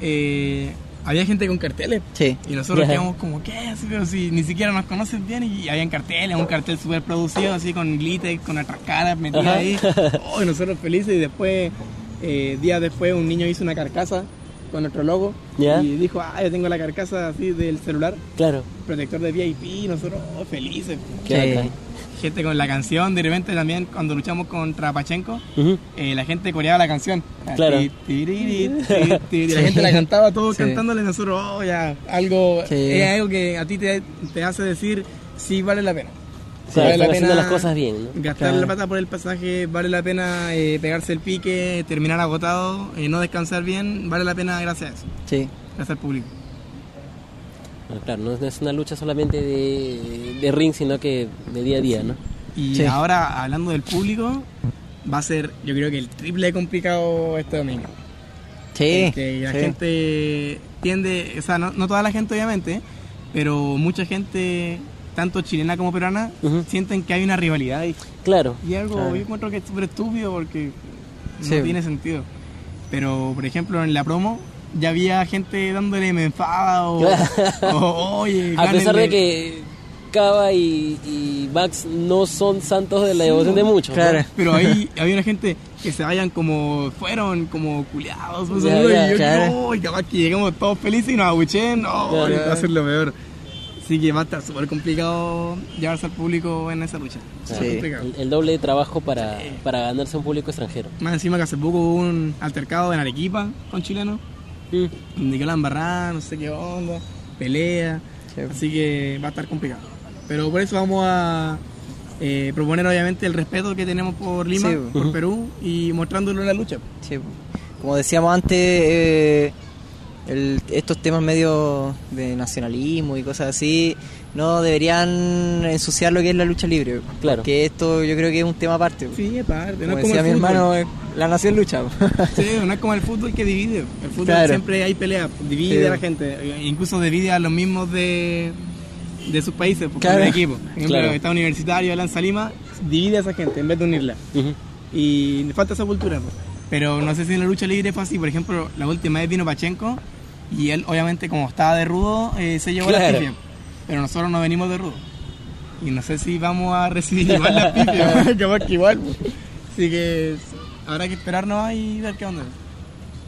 [SPEAKER 2] eh, había gente con carteles.
[SPEAKER 3] Sí.
[SPEAKER 2] Y nosotros
[SPEAKER 1] Ya.
[SPEAKER 2] quedamos como, ¿qué? Así, pero si ni siquiera nos conocen bien y habían carteles, un cartel súper producido, así con glitter, con nuestras caras metidas
[SPEAKER 1] Ajá.
[SPEAKER 2] ahí. Oh, y nosotros felices y después, eh, días después, un niño hizo una carcasa con nuestro logo
[SPEAKER 1] Ya.
[SPEAKER 2] y dijo, ah, yo tengo la carcasa así del celular
[SPEAKER 1] Claro.
[SPEAKER 2] protector de VIP nosotros oh, felices.
[SPEAKER 1] Qué.
[SPEAKER 2] Gente con la canción, de repente también cuando luchamos contra Pachenko, eh, la gente coreaba la canción.
[SPEAKER 1] Claro.
[SPEAKER 2] Ti, tiriri, ti, ti, y la gente la cantaba todos
[SPEAKER 3] Sí.
[SPEAKER 2] cantándole nosotros, oh, ya, algo,
[SPEAKER 3] Sí.
[SPEAKER 2] es algo que a ti te, te hace decir, sí, vale la pena.
[SPEAKER 1] Claro,
[SPEAKER 2] Vale la pena
[SPEAKER 1] las cosas bien, ¿no?
[SPEAKER 2] Gastar
[SPEAKER 3] Claro.
[SPEAKER 2] la plata por el pasaje, vale la pena eh, pegarse el pique, terminar agotado, eh, no descansar bien, vale la pena gracias a eso,
[SPEAKER 3] Sí.
[SPEAKER 2] gracias al público.
[SPEAKER 1] Bueno, claro, no es, una lucha solamente de, de ring, sino que de día a día, ¿no?
[SPEAKER 2] Y
[SPEAKER 3] Sí.
[SPEAKER 2] ahora, hablando del público, va a ser, yo creo que el triple complicado este domingo.
[SPEAKER 3] Sí.
[SPEAKER 2] Porque la
[SPEAKER 3] sí.
[SPEAKER 2] gente tiende, o sea, no, no toda la gente obviamente, pero mucha gente, tanto chilena como peruana, sienten que hay una rivalidad y,
[SPEAKER 1] Claro.
[SPEAKER 2] y algo,
[SPEAKER 3] Claro.
[SPEAKER 2] yo encuentro que es súper estúpido porque no
[SPEAKER 3] Sí.
[SPEAKER 2] tiene sentido. Pero, por ejemplo, en la promo ya había gente dándole me enfada o, o, oye,
[SPEAKER 1] A pesar de
[SPEAKER 2] gánenle".
[SPEAKER 1] que Cava y, y Max no son santos de la devoción de muchos. ¿no?
[SPEAKER 3] Claro.
[SPEAKER 2] Pero ahí había una gente que se vayan como fueron, como culiados, pues,
[SPEAKER 1] Ya,
[SPEAKER 2] seguro,
[SPEAKER 1] ya,
[SPEAKER 2] y yo
[SPEAKER 3] claro.
[SPEAKER 2] no, y capaz que lleguemos todos felices y nos abuchen, no, va a ser lo peor. Así que va a estar súper complicado llevarse al público en esa lucha.
[SPEAKER 3] Sí.
[SPEAKER 1] El, el doble de trabajo para, para ganarse un público extranjero.
[SPEAKER 2] Más encima que hace poco hubo un altercado en Arequipa con chilenos Mm. Nicolás Barrán, no sé qué onda, pelea. Así que va a estar complicado. Pero por eso vamos a eh, proponer obviamente el respeto que tenemos por Lima, por Perú y mostrándolo en la lucha.
[SPEAKER 3] Como decíamos antes, eh, estos temas medio de nacionalismo y cosas así no deberían ensuciar lo que es la lucha libre. Claro. Que esto yo creo que es un tema aparte.
[SPEAKER 2] Sí, aparte.
[SPEAKER 3] No como decía mi hermano, la nación lucha.
[SPEAKER 2] sí, no es como el fútbol que divide. El fútbol siempre hay pelea, divide a la gente. Incluso divide a los mismos de, de sus países, porque claro. equipo. Por ejemplo, claro. está universitario, Lanza Lima, divide a esa gente en vez de unirla. Y le falta esa cultura. Pero no sé si en la lucha libre fue así. Por ejemplo, la última vez vino Pachenko y él, obviamente, como estaba de rudo, eh, se llevó la pifia. Pero nosotros no venimos de rudo. Y no sé si vamos a recibir igual la pifia, que igual. Pues. Así que habrá que esperarnos y ver qué onda.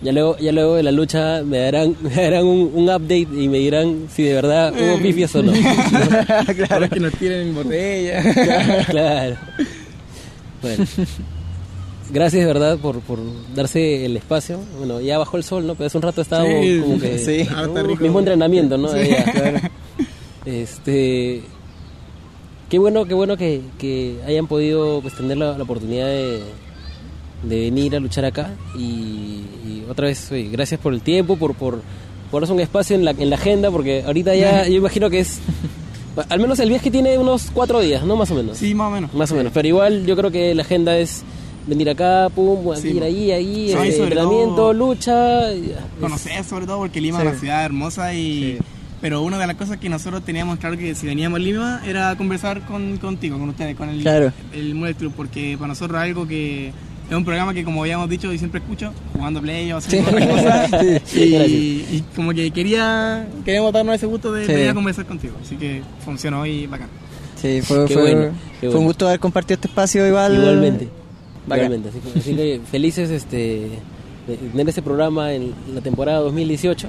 [SPEAKER 1] Ya luego, ya luego de la lucha me darán, me darán un, update y me dirán si de verdad hubo pifias o no.
[SPEAKER 2] claro, que nos tiren en botella.
[SPEAKER 1] claro. Bueno gracias de verdad por, por darse el espacio. Bueno, ya bajó el sol, ¿no? Pero hace un rato estábamos como que... Sí, mismo entrenamiento, ¿no? Este... Qué bueno, qué bueno que, que hayan podido pues, tener la, oportunidad de, de, venir a luchar acá. Y, otra vez, gracias por el tiempo, por, por, por un espacio en la, en la agenda, porque ahorita ya yo imagino que es... Al menos el viaje tiene unos cuatro días, ¿no? Más o menos.
[SPEAKER 2] Sí, más o menos.
[SPEAKER 1] Más o menos. Pero igual yo creo que la agenda es venir acá, pum, ir ahí, ahí, este, entrenamiento, lucha.
[SPEAKER 2] Conocer sobre todo porque Lima es una ciudad hermosa y... Pero una de las cosas que nosotros teníamos claro que si veníamos a Lima era conversar con, contigo, con ustedes, con el, claro. el Club, porque para nosotros es algo que es un programa que como habíamos dicho y siempre escucho, jugando play o haciendo cosas. y, como que quería, queríamos darnos ese gusto de venir a conversar contigo. Así que funcionó y bacán.
[SPEAKER 3] Sí, fue, fue, fue un gusto haber compartido este espacio igual.
[SPEAKER 1] Igualmente. Realmente, así, que felices este, de tener este programa en la temporada 2018.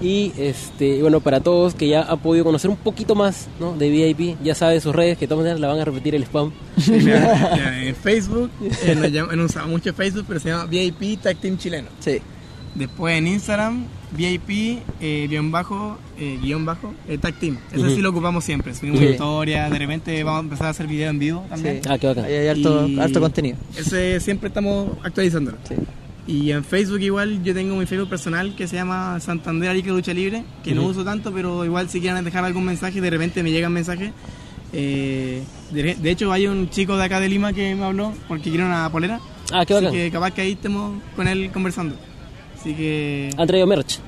[SPEAKER 1] Y este bueno, para todos que ya han podido conocer un poquito más ¿no? de VIP, ya sabe sus redes, que de todas maneras la van a repetir el spam.
[SPEAKER 2] en Facebook, eh, no usamos mucho Facebook, pero se llama VIP Tag Team Chileno.
[SPEAKER 3] Sí.
[SPEAKER 2] Después en Instagram, VIP, eh, guion bajo, eh, guion bajo, eh, tag team. Ese sí lo ocupamos siempre. Subimos historias, de repente vamos a empezar a hacer video en vivo también.
[SPEAKER 3] Ah, qué bacán. hay harto, contenido.
[SPEAKER 2] Ese siempre estamos actualizándolo. Y en Facebook igual yo tengo mi Facebook personal que se llama Santander Arica Lucha Libre, que no uso tanto, pero igual si quieren dejar algún mensaje, de repente me llegan mensajes. Eh, de, hecho hay un chico de acá de Lima que me habló porque quiere una polera.
[SPEAKER 1] Ah, qué bacán.
[SPEAKER 2] Así que capaz que ahí estemos con él conversando. Así que...
[SPEAKER 1] ¿Han traído merch?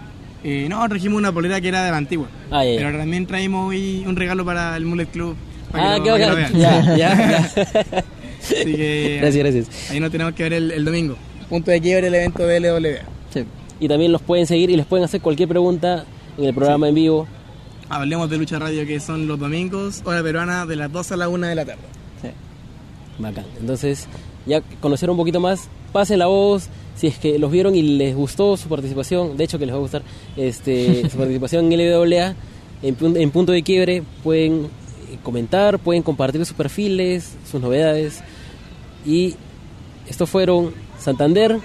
[SPEAKER 2] Eh, no, trajimos una polera que era de la antigua. Ah, Pero también traímos hoy un regalo para el Mullet Club.
[SPEAKER 1] ah, qué bacán. Ya, ya,
[SPEAKER 2] Así que...
[SPEAKER 1] Gracias, gracias.
[SPEAKER 2] Ahí nos tenemos que ver el, domingo. Punto de quiebre el evento de LWA.
[SPEAKER 1] Sí. Y también los pueden seguir y les pueden hacer cualquier pregunta en el programa en vivo.
[SPEAKER 2] Hablemos de Lucha Radio que son los domingos, hora peruana, de las 2 a la 1 de la tarde. Sí.
[SPEAKER 1] Bacán. Entonces, ya conocer un poquito más, pase la voz, si es que los vieron y les gustó su participación, de hecho que les va a gustar este, su participación en LWA, en, en punto de quiebre, pueden eh, comentar, pueden compartir sus perfiles, sus novedades. Y estos fueron Santander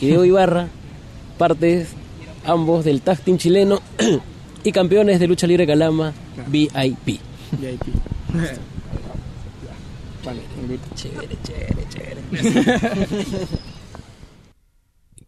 [SPEAKER 1] y Diego Ibarra, partes ambos del tag team chileno y campeones de lucha libre Calama VIP. VIP. Chévere, chévere, chévere.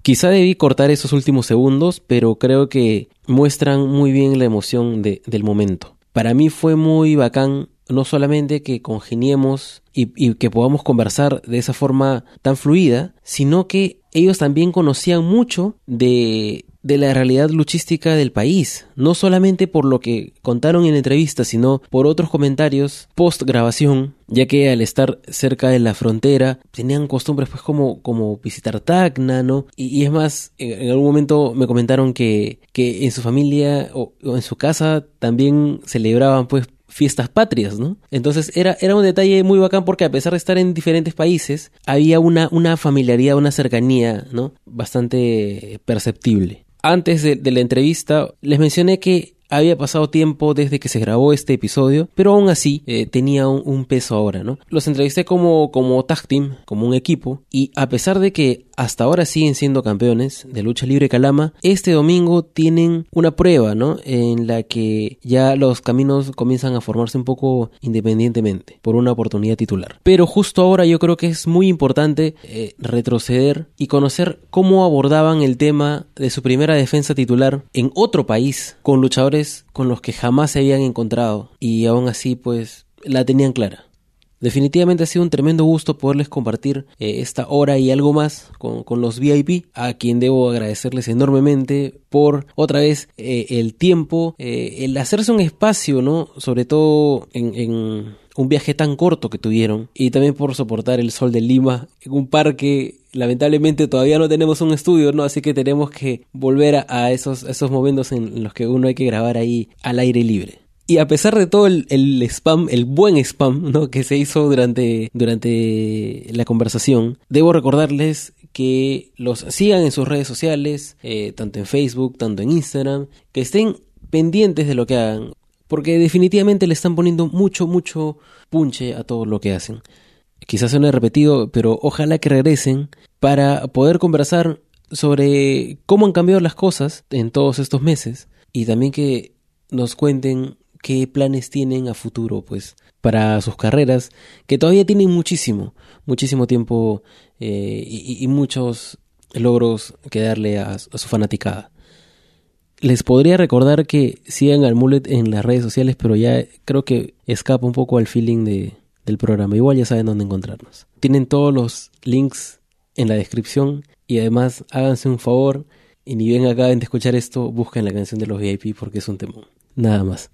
[SPEAKER 1] Quizá debí cortar esos últimos segundos, pero creo que muestran muy bien la emoción de, del momento. Para mí fue muy bacán no solamente que congeniemos y, que podamos conversar de esa forma tan fluida, sino que ellos también conocían mucho de de la realidad luchística del país, no solamente por lo que contaron en entrevistas, sino por otros comentarios post grabación, ya que al estar cerca de la frontera tenían costumbres pues como, como visitar Tacna, ¿no? Y, es más, en, algún momento me comentaron que, que en su familia o, o en su casa también celebraban pues fiestas patrias, ¿no? Entonces era, era un detalle muy bacán porque a pesar de estar en diferentes países, había una, una familiaridad, una cercanía, ¿no? Bastante perceptible antes de, la entrevista les mencioné que había pasado tiempo desde que se grabó este episodio, pero aún así eh, tenía un, peso ahora, ¿no? Los entrevisté como, como tag team, como un equipo, y a pesar de que hasta ahora siguen siendo campeones de lucha libre Calama, este domingo tienen una prueba, ¿no? En la que ya los caminos comienzan a formarse un poco independientemente por una oportunidad titular. Pero justo ahora yo creo que es muy importante eh, retroceder y conocer cómo abordaban el tema de su primera defensa titular en otro país con luchadores con los que jamás se habían encontrado y aún así pues la tenían clara. Definitivamente ha sido un tremendo gusto poderles compartir eh, esta hora y algo más con, los VIP, a quien debo agradecerles enormemente por otra vez eh, el tiempo, eh, el hacerse un espacio, ¿no? Sobre todo en, un viaje tan corto que tuvieron y también por soportar el sol de Lima en un parque. Lamentablemente todavía no tenemos un estudio, ¿no? Así que tenemos que volver a, esos, esos momentos en los que uno hay que grabar ahí al aire libre. Y a pesar de todo el, spam, el buen spam, ¿no? Que se hizo durante, durante la conversación, debo recordarles que los sigan en sus redes sociales, eh, tanto en Facebook, tanto en Instagram, que estén pendientes de lo que hagan, porque definitivamente le están poniendo mucho, mucho punche a todo lo que hacen. Quizás suene repetido, pero ojalá que regresen para poder conversar sobre cómo han cambiado las cosas en todos estos meses y también que nos cuenten qué planes tienen a futuro, pues, para sus carreras, que todavía tienen muchísimo, muchísimo tiempo eh, y, muchos logros que darle a, su fanaticada. Les podría recordar que sigan al Mullet en las redes sociales, pero ya creo que escapa un poco al feeling de, del programa. Igual ya saben dónde encontrarnos. Tienen todos los links en la descripción y además háganse un favor y ni bien acaben de escuchar esto, busquen la canción de los VIP porque es un temón. Nada más.